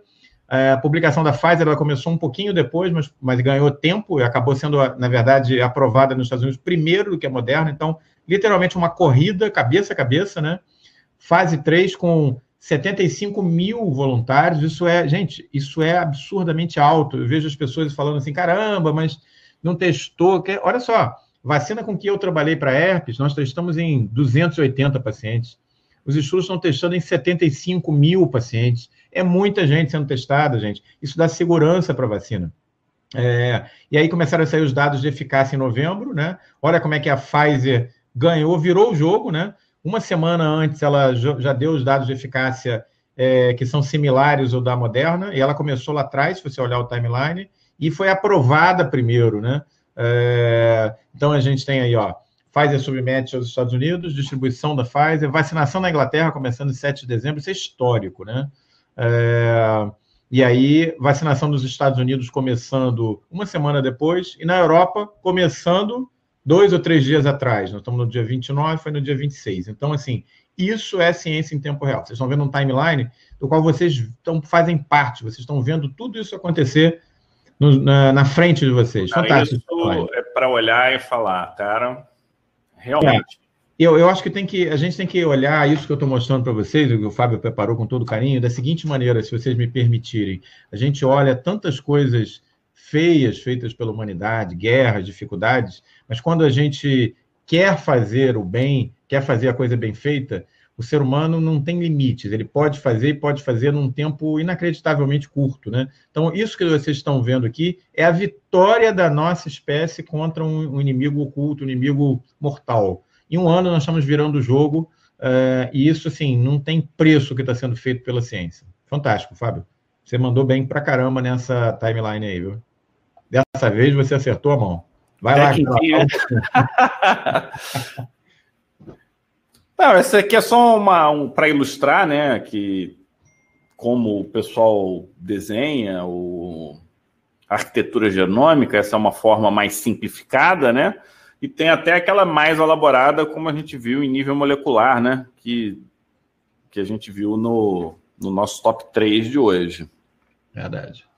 S1: é, a publicação da Pfizer ela começou um pouquinho depois, mas, mas ganhou tempo e acabou sendo, na verdade, aprovada nos Estados Unidos primeiro do que a Moderna. Então, literalmente uma corrida cabeça a cabeça, né? Fase 3 com 75 mil voluntários. Isso é, gente, isso é absurdamente alto. Eu vejo as pessoas falando assim: caramba, mas não testou. Olha só, vacina com que eu trabalhei para herpes, nós testamos em 280 pacientes. Os estudos estão testando em 75 mil pacientes. É muita gente sendo testada, gente. Isso dá segurança para a vacina. É, e aí começaram a sair os dados de eficácia em novembro, né? Olha como é que a Pfizer ganhou, virou o jogo, né? Uma semana antes ela já deu os dados de eficácia é, que são similares ao da Moderna, e ela começou lá atrás, se você olhar o timeline, e foi aprovada primeiro, né? É, então a gente tem aí, ó, Pfizer submete aos Estados Unidos, distribuição da Pfizer, vacinação na Inglaterra começando em 7 de dezembro, isso é histórico, né? É, e aí, vacinação nos Estados Unidos começando uma semana depois, e na Europa começando dois ou três dias atrás. Nós estamos no dia 29, foi no dia 26. Então, assim, isso é ciência em tempo real. Vocês estão vendo um timeline do qual vocês estão, fazem parte, vocês estão vendo tudo isso acontecer no, na, na, frente de vocês.
S2: Cara, Fantástico. Isso é para olhar e falar, cara, realmente. É.
S1: Eu, eu acho que tem que a gente tem que olhar isso que eu estou mostrando para vocês, o que o Fábio preparou com todo carinho, da seguinte maneira, se vocês me permitirem. A gente olha tantas coisas feias feitas pela humanidade, guerras, dificuldades, mas quando a gente quer fazer o bem, quer fazer a coisa bem feita, o ser humano não tem limites, ele pode fazer e pode fazer num tempo inacreditavelmente curto, né? Então, isso que vocês estão vendo aqui é a vitória da nossa espécie contra um, inimigo oculto, um inimigo mortal. Em um ano nós estamos virando o jogo, uh, e isso, assim, não tem preço que está sendo feito pela ciência. Fantástico, Fábio. Você mandou bem pra caramba nessa timeline aí, viu? Dessa vez você acertou a mão. Vai é lá. Que...
S2: Não, essa aqui é só uma um, para ilustrar, né, que como o pessoal desenha o arquitetura genômica, essa é uma forma mais simplificada, né? E tem até aquela mais elaborada, como a gente viu em nível molecular, né? Que, que a gente viu no, no nosso top 3 de hoje.
S1: Verdade.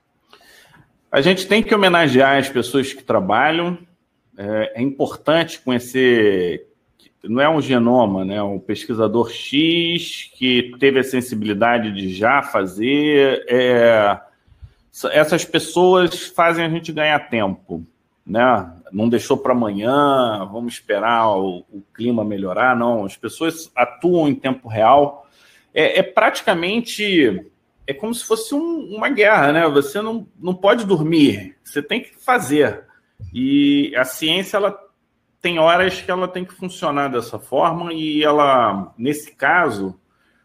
S2: A gente tem que homenagear as pessoas que trabalham. É, é importante conhecer. Não é um genoma, né? Um pesquisador X que teve a sensibilidade de já fazer. É, essas pessoas fazem a gente ganhar tempo né? Não deixou para amanhã, vamos esperar o, o, clima melhorar. Não, as pessoas atuam em tempo real. É, é praticamente é como se fosse um, uma guerra, né? Você não, não pode dormir, você tem que fazer. E a ciência ela tem horas que ela tem que funcionar dessa forma e ela, nesse caso,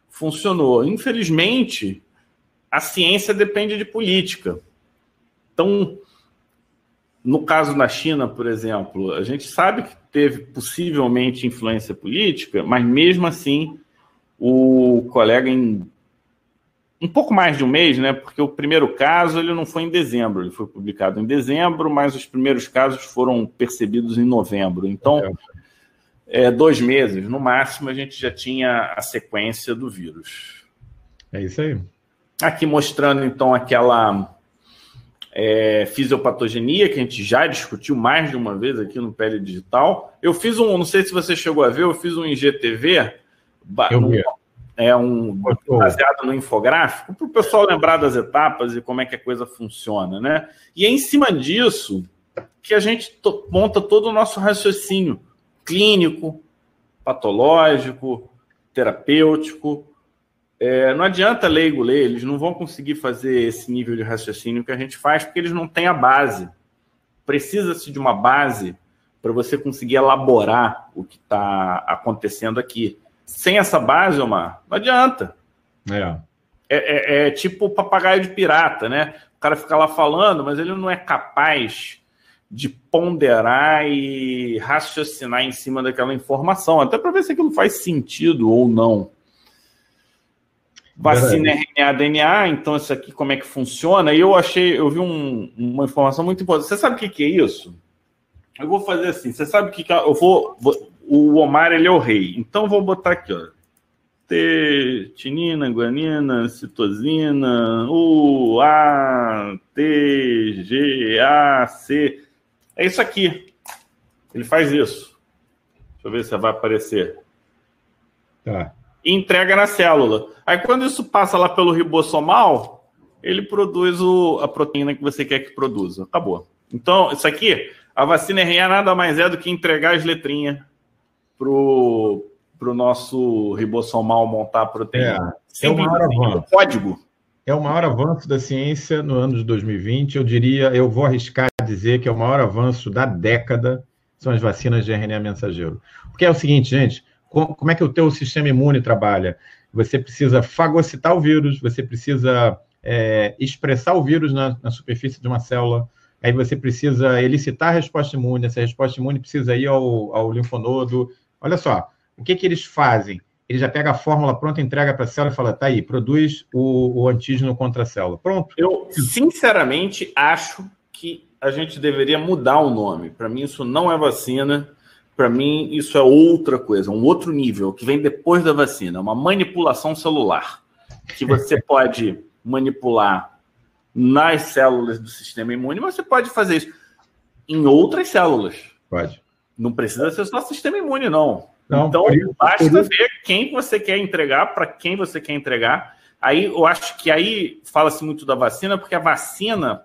S2: funcionou. Infelizmente, a ciência depende de política. Então, no caso da China, por exemplo, a gente sabe que teve possivelmente influência política, mas mesmo assim o colega em um pouco mais de um mês, né? Porque o primeiro caso ele não foi em dezembro, ele foi publicado em dezembro, mas os primeiros casos foram percebidos em novembro. Então, é, dois meses no máximo a gente já tinha a sequência do vírus.
S1: É isso aí.
S2: Aqui mostrando então aquela é, fisiopatogenia, que a gente já discutiu mais de uma vez aqui no Pele Digital. Eu fiz um, não sei se você chegou a ver, eu fiz um IGTV,
S1: eu vi.
S2: É um baseado no infográfico, para o pessoal lembrar das etapas e como é que a coisa funciona, né? E é em cima disso que a gente monta todo o nosso raciocínio clínico, patológico, terapêutico, é, não adianta leigo ler, eles não vão conseguir fazer esse nível de raciocínio que a gente faz, porque eles não têm a base. Precisa-se de uma base para você conseguir elaborar o que está acontecendo aqui. Sem essa base, Omar, não adianta.
S1: É.
S2: É, é, é tipo papagaio de pirata, né? O cara fica lá falando, mas ele não é capaz de ponderar e raciocinar em cima daquela informação, até para ver se aquilo faz sentido ou não. Vacina RNA, DNA, então isso aqui como é que funciona? E eu achei, eu vi um, uma informação muito importante. Você sabe o que, que é isso? Eu vou fazer assim, você sabe o que, que eu vou, vou, O Omar, ele é o rei. Então vou botar aqui, ó. T, tinina, guanina, citosina, U, A, T, G, A, C. É isso aqui. Ele faz isso. Deixa eu ver se vai aparecer. Tá e entrega na célula. Aí quando isso passa lá pelo ribossomal, ele produz o, a proteína que você quer que produza. Acabou. Então, isso aqui, a vacina RNA nada mais é do que entregar as letrinhas pro para o nosso ribossomal montar proteína.
S1: É, é o maior avanço. código. É o maior avanço da ciência no ano de 2020. Eu diria, eu vou arriscar dizer que é o maior avanço da década são as vacinas de RNA mensageiro. Porque é o seguinte, gente, como é que o teu sistema imune trabalha? Você precisa fagocitar o vírus, você precisa é, expressar o vírus na, na, superfície de uma célula, aí você precisa elicitar a resposta imune, essa resposta imune precisa ir ao, ao linfonodo. Olha só, o que, que eles fazem? Ele já pega a fórmula pronta, entrega para a célula e fala, tá aí, produz o, o antígeno contra a célula. Pronto.
S2: Eu, sinceramente, acho que a gente deveria mudar o nome. Para mim, isso não é vacina para mim, isso é outra coisa, um outro nível, que vem depois da vacina, uma manipulação celular, que você pode manipular nas células do sistema imune, mas você pode fazer isso em outras células.
S1: Pode.
S2: Não precisa ser só sistema imune, não. não então, isso, basta ver quem você quer entregar, para quem você quer entregar. Aí, eu acho que aí fala-se muito da vacina, porque a vacina,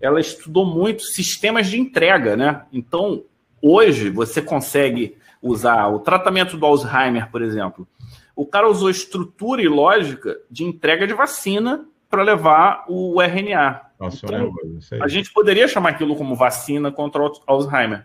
S2: ela estudou muito sistemas de entrega, né? Então, Hoje, você consegue usar o tratamento do Alzheimer, por exemplo. O cara usou estrutura e lógica de entrega de vacina para levar o RNA. Nossa, então, a gente poderia chamar aquilo como vacina contra o Alzheimer,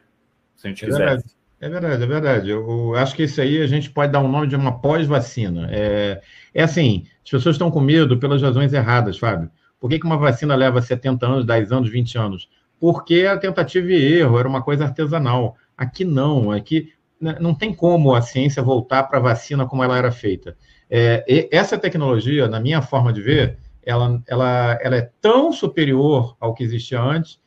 S2: se a gente é quiser.
S1: Verdade. É verdade, é verdade. Eu acho que isso aí a gente pode dar um nome de uma pós-vacina. É, é assim, as pessoas estão com medo pelas razões erradas, Fábio. Por que, que uma vacina leva 70 anos, 10 anos, 20 anos? porque a tentativa e erro era uma coisa artesanal. Aqui não, aqui não tem como a ciência voltar para a vacina como ela era feita. É, essa tecnologia, na minha forma de ver, ela, ela, ela é tão superior ao que existia antes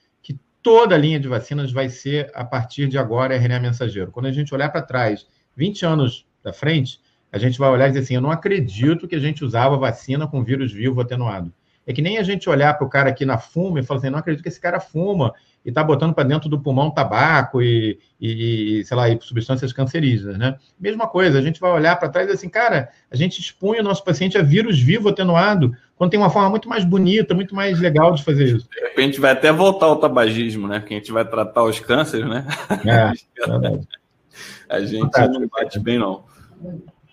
S1: toda a linha de vacinas vai ser, a partir de agora, RNA mensageiro. Quando a gente olhar para trás, 20 anos da frente, a gente vai olhar e dizer assim, eu não acredito que a gente usava vacina com vírus vivo atenuado. É que nem a gente olhar para o cara aqui na fuma e falar assim, não acredito que esse cara fuma e está botando para dentro do pulmão tabaco e, e, sei lá, e substâncias cancerígenas, né? Mesma coisa, a gente vai olhar para trás e assim, cara, a gente expõe o nosso paciente a vírus vivo atenuado, quando tem uma forma muito mais bonita, muito mais legal de fazer isso.
S2: De repente vai até voltar ao tabagismo, né? Que a gente vai tratar os cânceres, né? É, a gente não bate bem, não.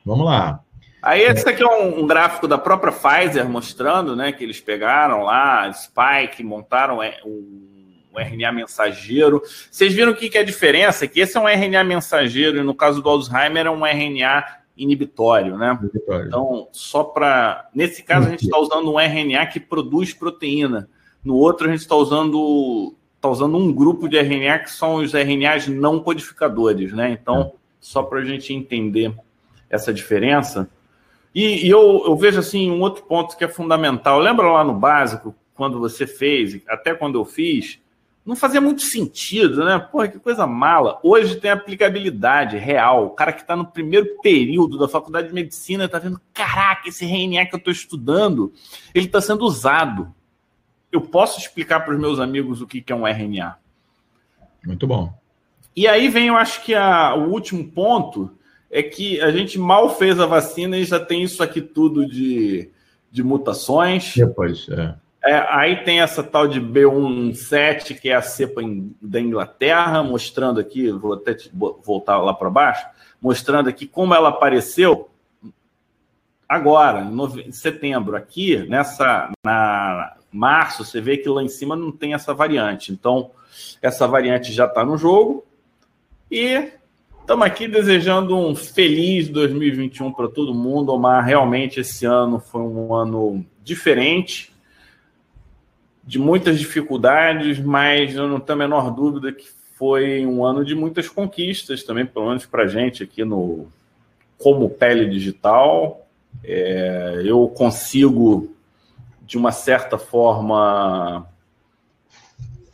S1: Vamos lá.
S2: Aí esse aqui é um, um, gráfico da própria Pfizer mostrando, né, que eles pegaram lá, Spike, montaram é, um, um RNA mensageiro. Vocês viram o que, que é a diferença? Que esse é um RNA mensageiro e no caso do Alzheimer é um RNA inibitório, né? Inibitório. Então, só para... Nesse caso, a gente está usando um RNA que produz proteína. No outro, a gente está usando, tá usando um grupo de RNA que são os RNAs não codificadores, né? Então, é. só para a gente entender essa diferença... E, e eu, eu, vejo assim um outro ponto que é fundamental. Lembra lá no básico, quando você fez, até quando eu fiz, não fazia muito sentido, né? Porra, que coisa mala. Hoje tem aplicabilidade real. O cara que está no primeiro período da faculdade de medicina está vendo, caraca, esse RNA que eu estou estudando, ele está sendo usado. Eu posso explicar para os meus amigos o que, que é um RNA.
S1: Muito bom.
S2: E aí vem, eu acho que a, o último ponto, é que a gente mal fez a vacina e já tem isso aqui tudo de, de mutações.
S1: Depois, é.
S2: É, aí tem essa tal de B17, que é a cepa em, da Inglaterra, mostrando aqui, vou até voltar lá para baixo, mostrando aqui como ela apareceu agora, em, nove, em, setembro. Aqui, nessa, na março, você vê que lá em cima não tem essa variante. Então, essa variante já está no jogo. E Estamos aqui desejando um feliz 2021 para todo mundo, Omar. Realmente esse ano foi um ano diferente, de muitas dificuldades, mas eu não tenho a menor dúvida que foi um ano de muitas conquistas também, pelo menos para a gente aqui no como pele digital. É, eu consigo, de uma certa forma,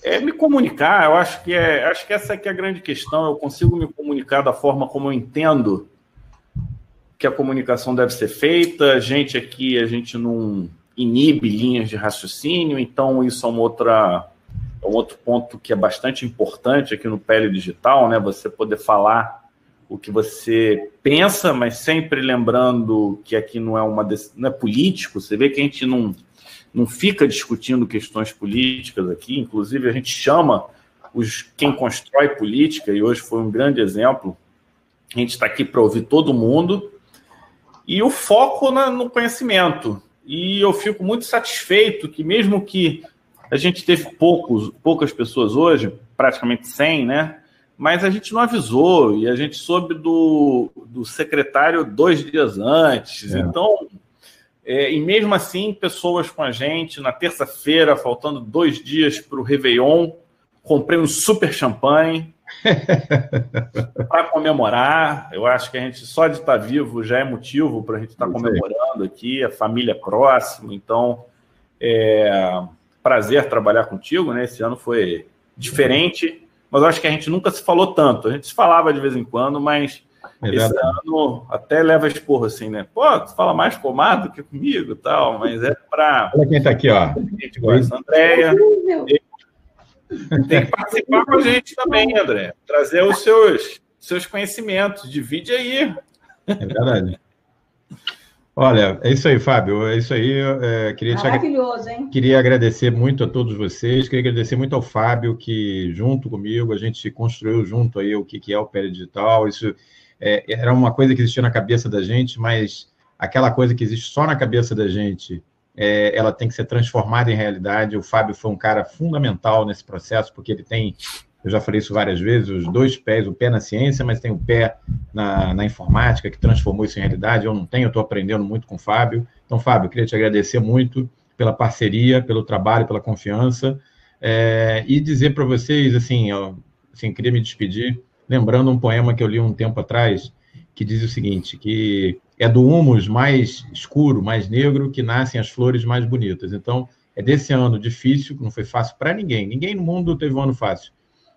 S2: é me comunicar. Eu acho que é, acho que essa aqui é a grande questão. Eu consigo me comunicar da forma como eu entendo que a comunicação deve ser feita. A gente aqui, a gente não inibe linhas de raciocínio, então isso é uma outra é um outro ponto que é bastante importante aqui no Pele Digital, né? Você poder falar o que você pensa, mas sempre lembrando que aqui não é uma não é político. Você vê que a gente não não fica discutindo questões políticas aqui. Inclusive a gente chama os quem constrói política e hoje foi um grande exemplo. A gente está aqui para ouvir todo mundo e o foco na, no conhecimento. E eu fico muito satisfeito que mesmo que a gente teve poucos, poucas pessoas hoje, praticamente 100, né? Mas a gente não avisou e a gente soube do, do secretário dois dias antes. É. Então, é, e mesmo assim, pessoas com a gente na terça-feira, faltando dois dias para o Réveillon, comprei um super champanhe para comemorar. Eu acho que a gente só de estar vivo já é motivo para a gente estar comemorando aqui, a família é próxima. Então, é prazer trabalhar contigo, né? Esse ano foi diferente, mas eu acho que a gente nunca se falou tanto. A gente se falava de vez em quando, mas é esse ano até leva esporro assim, né? Pô, tu fala mais comado que comigo tal, mas é para.
S1: Olha quem está aqui, ó. A
S2: gente gosta, Andréia. Tem que participar com a gente também, André. Trazer os seus, seus conhecimentos. Divide aí.
S1: É verdade. Olha, é isso aí, Fábio. É isso aí. É, queria
S7: Maravilhoso, hein?
S1: Queria agradecer muito a todos vocês. Queria agradecer muito ao Fábio, que junto comigo a gente construiu junto aí o que, que é o Pé Digital. Isso é, era uma coisa que existia na cabeça da gente, mas aquela coisa que existe só na cabeça da gente é, ela tem que ser transformada em realidade. O Fábio foi um cara fundamental nesse processo, porque ele tem, eu já falei isso várias vezes, os dois pés, o pé na ciência, mas tem o pé na, na informática, que transformou isso em realidade. Eu não tenho, eu estou aprendendo muito com o Fábio. Então, Fábio, queria te agradecer muito pela parceria, pelo trabalho, pela confiança, é, e dizer para vocês, assim, eu, assim, queria me despedir, lembrando um poema que eu li um tempo atrás, que diz o seguinte, que é do humus mais escuro, mais negro, que nascem as flores mais bonitas. Então, é desse ano difícil, que não foi fácil para ninguém. Ninguém no mundo teve um ano fácil.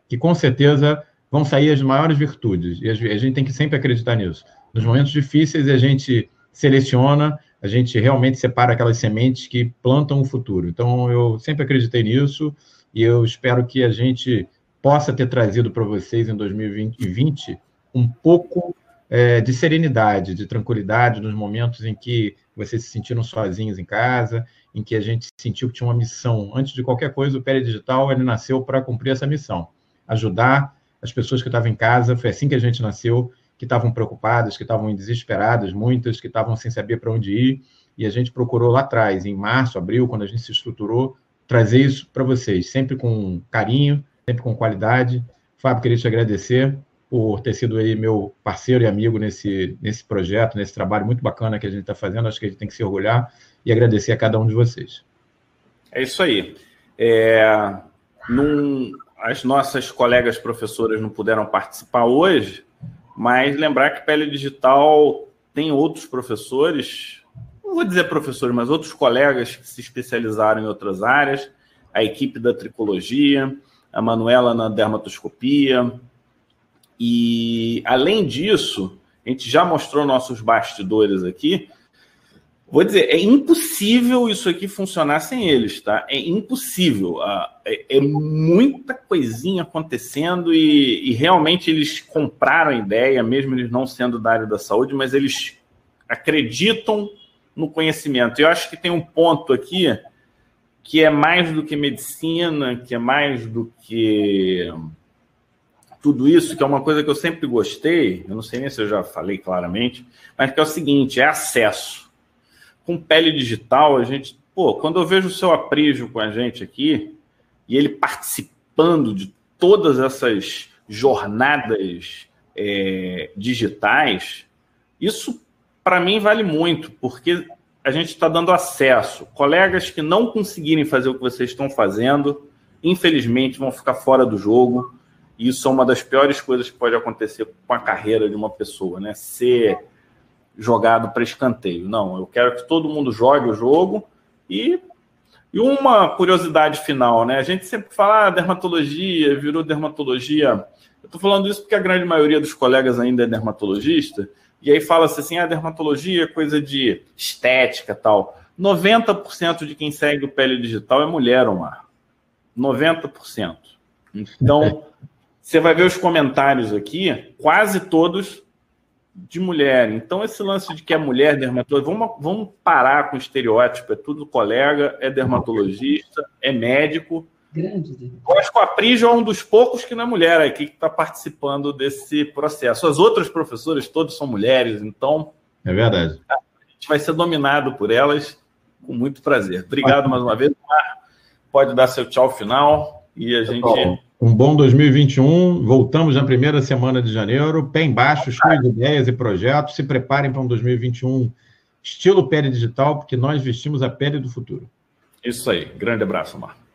S1: Que com certeza vão sair as maiores virtudes. E a gente tem que sempre acreditar nisso. Nos momentos difíceis, a gente seleciona, a gente realmente separa aquelas sementes que plantam o futuro. Então, eu sempre acreditei nisso e eu espero que a gente possa ter trazido para vocês em 2020 um pouco é, de serenidade, de tranquilidade nos momentos em que vocês se sentiram sozinhos em casa, em que a gente sentiu que tinha uma missão. Antes de qualquer coisa, o Pele Digital ele nasceu para cumprir essa missão, ajudar as pessoas que estavam em casa. Foi assim que a gente nasceu, que estavam preocupadas, que estavam desesperadas, muitas que estavam sem saber para onde ir. E a gente procurou lá atrás, em março, abril, quando a gente se estruturou, trazer isso para vocês, sempre com carinho, sempre com qualidade. Fábio, queria te agradecer por ter sido aí meu parceiro e amigo nesse, nesse projeto, nesse trabalho muito bacana que a gente está fazendo. Acho que a gente tem que se orgulhar e agradecer a cada um de vocês.
S2: É isso aí. É, num, as nossas colegas professoras não puderam participar hoje, mas lembrar que Pele Digital tem outros professores, não vou dizer professores, mas outros colegas que se especializaram em outras áreas, a equipe da tricologia, a Manuela na dermatoscopia, e, além disso, a gente já mostrou nossos bastidores aqui. Vou dizer, é impossível isso aqui funcionar sem eles, tá? É impossível. Ah, é, é muita coisinha acontecendo e, e, realmente eles compraram a ideia, mesmo eles não sendo da área da saúde, mas eles acreditam no conhecimento. Eu acho que tem um ponto aqui que é mais do que medicina, que é mais do que tudo isso, que é uma coisa que eu sempre gostei, eu não sei nem se eu já falei claramente, mas que é o seguinte: é acesso. Com pele digital, a gente, pô, quando eu vejo o seu aprígio com a gente aqui, e ele participando de todas essas jornadas é, digitais, isso para mim vale muito, porque a gente está dando acesso. Colegas que não conseguirem fazer o que vocês estão fazendo, infelizmente vão ficar fora do jogo isso é uma das piores coisas que pode acontecer com a carreira de uma pessoa, né? Ser jogado para escanteio. Não, eu quero que todo mundo jogue o jogo e e uma curiosidade final, né? A gente sempre fala ah, dermatologia, virou dermatologia. Eu estou falando isso porque a grande maioria dos colegas ainda é dermatologista, e aí fala-se assim: ah, dermatologia é coisa de estética tal. 90% de quem segue o pele digital é mulher, Omar. 90%. Então, você vai ver os comentários aqui, quase todos de mulher. Então, esse lance de que é mulher dermatologista, vamos, vamos parar com o estereótipo: é tudo colega, é dermatologista, é médico. Grande. Eu acho que o Apris é um dos poucos que não é mulher aqui que está participando desse processo. As outras professoras todas são mulheres, então.
S1: É verdade.
S2: A gente vai ser dominado por elas com muito prazer. Obrigado mais uma vez. Pode dar seu tchau final e a gente.
S1: Um bom 2021. Voltamos na primeira semana de janeiro. Pé embaixo, cheio de ideias e projetos. Se preparem para um 2021 estilo pele digital, porque nós vestimos a pele do futuro.
S2: Isso aí. Grande abraço, Marco.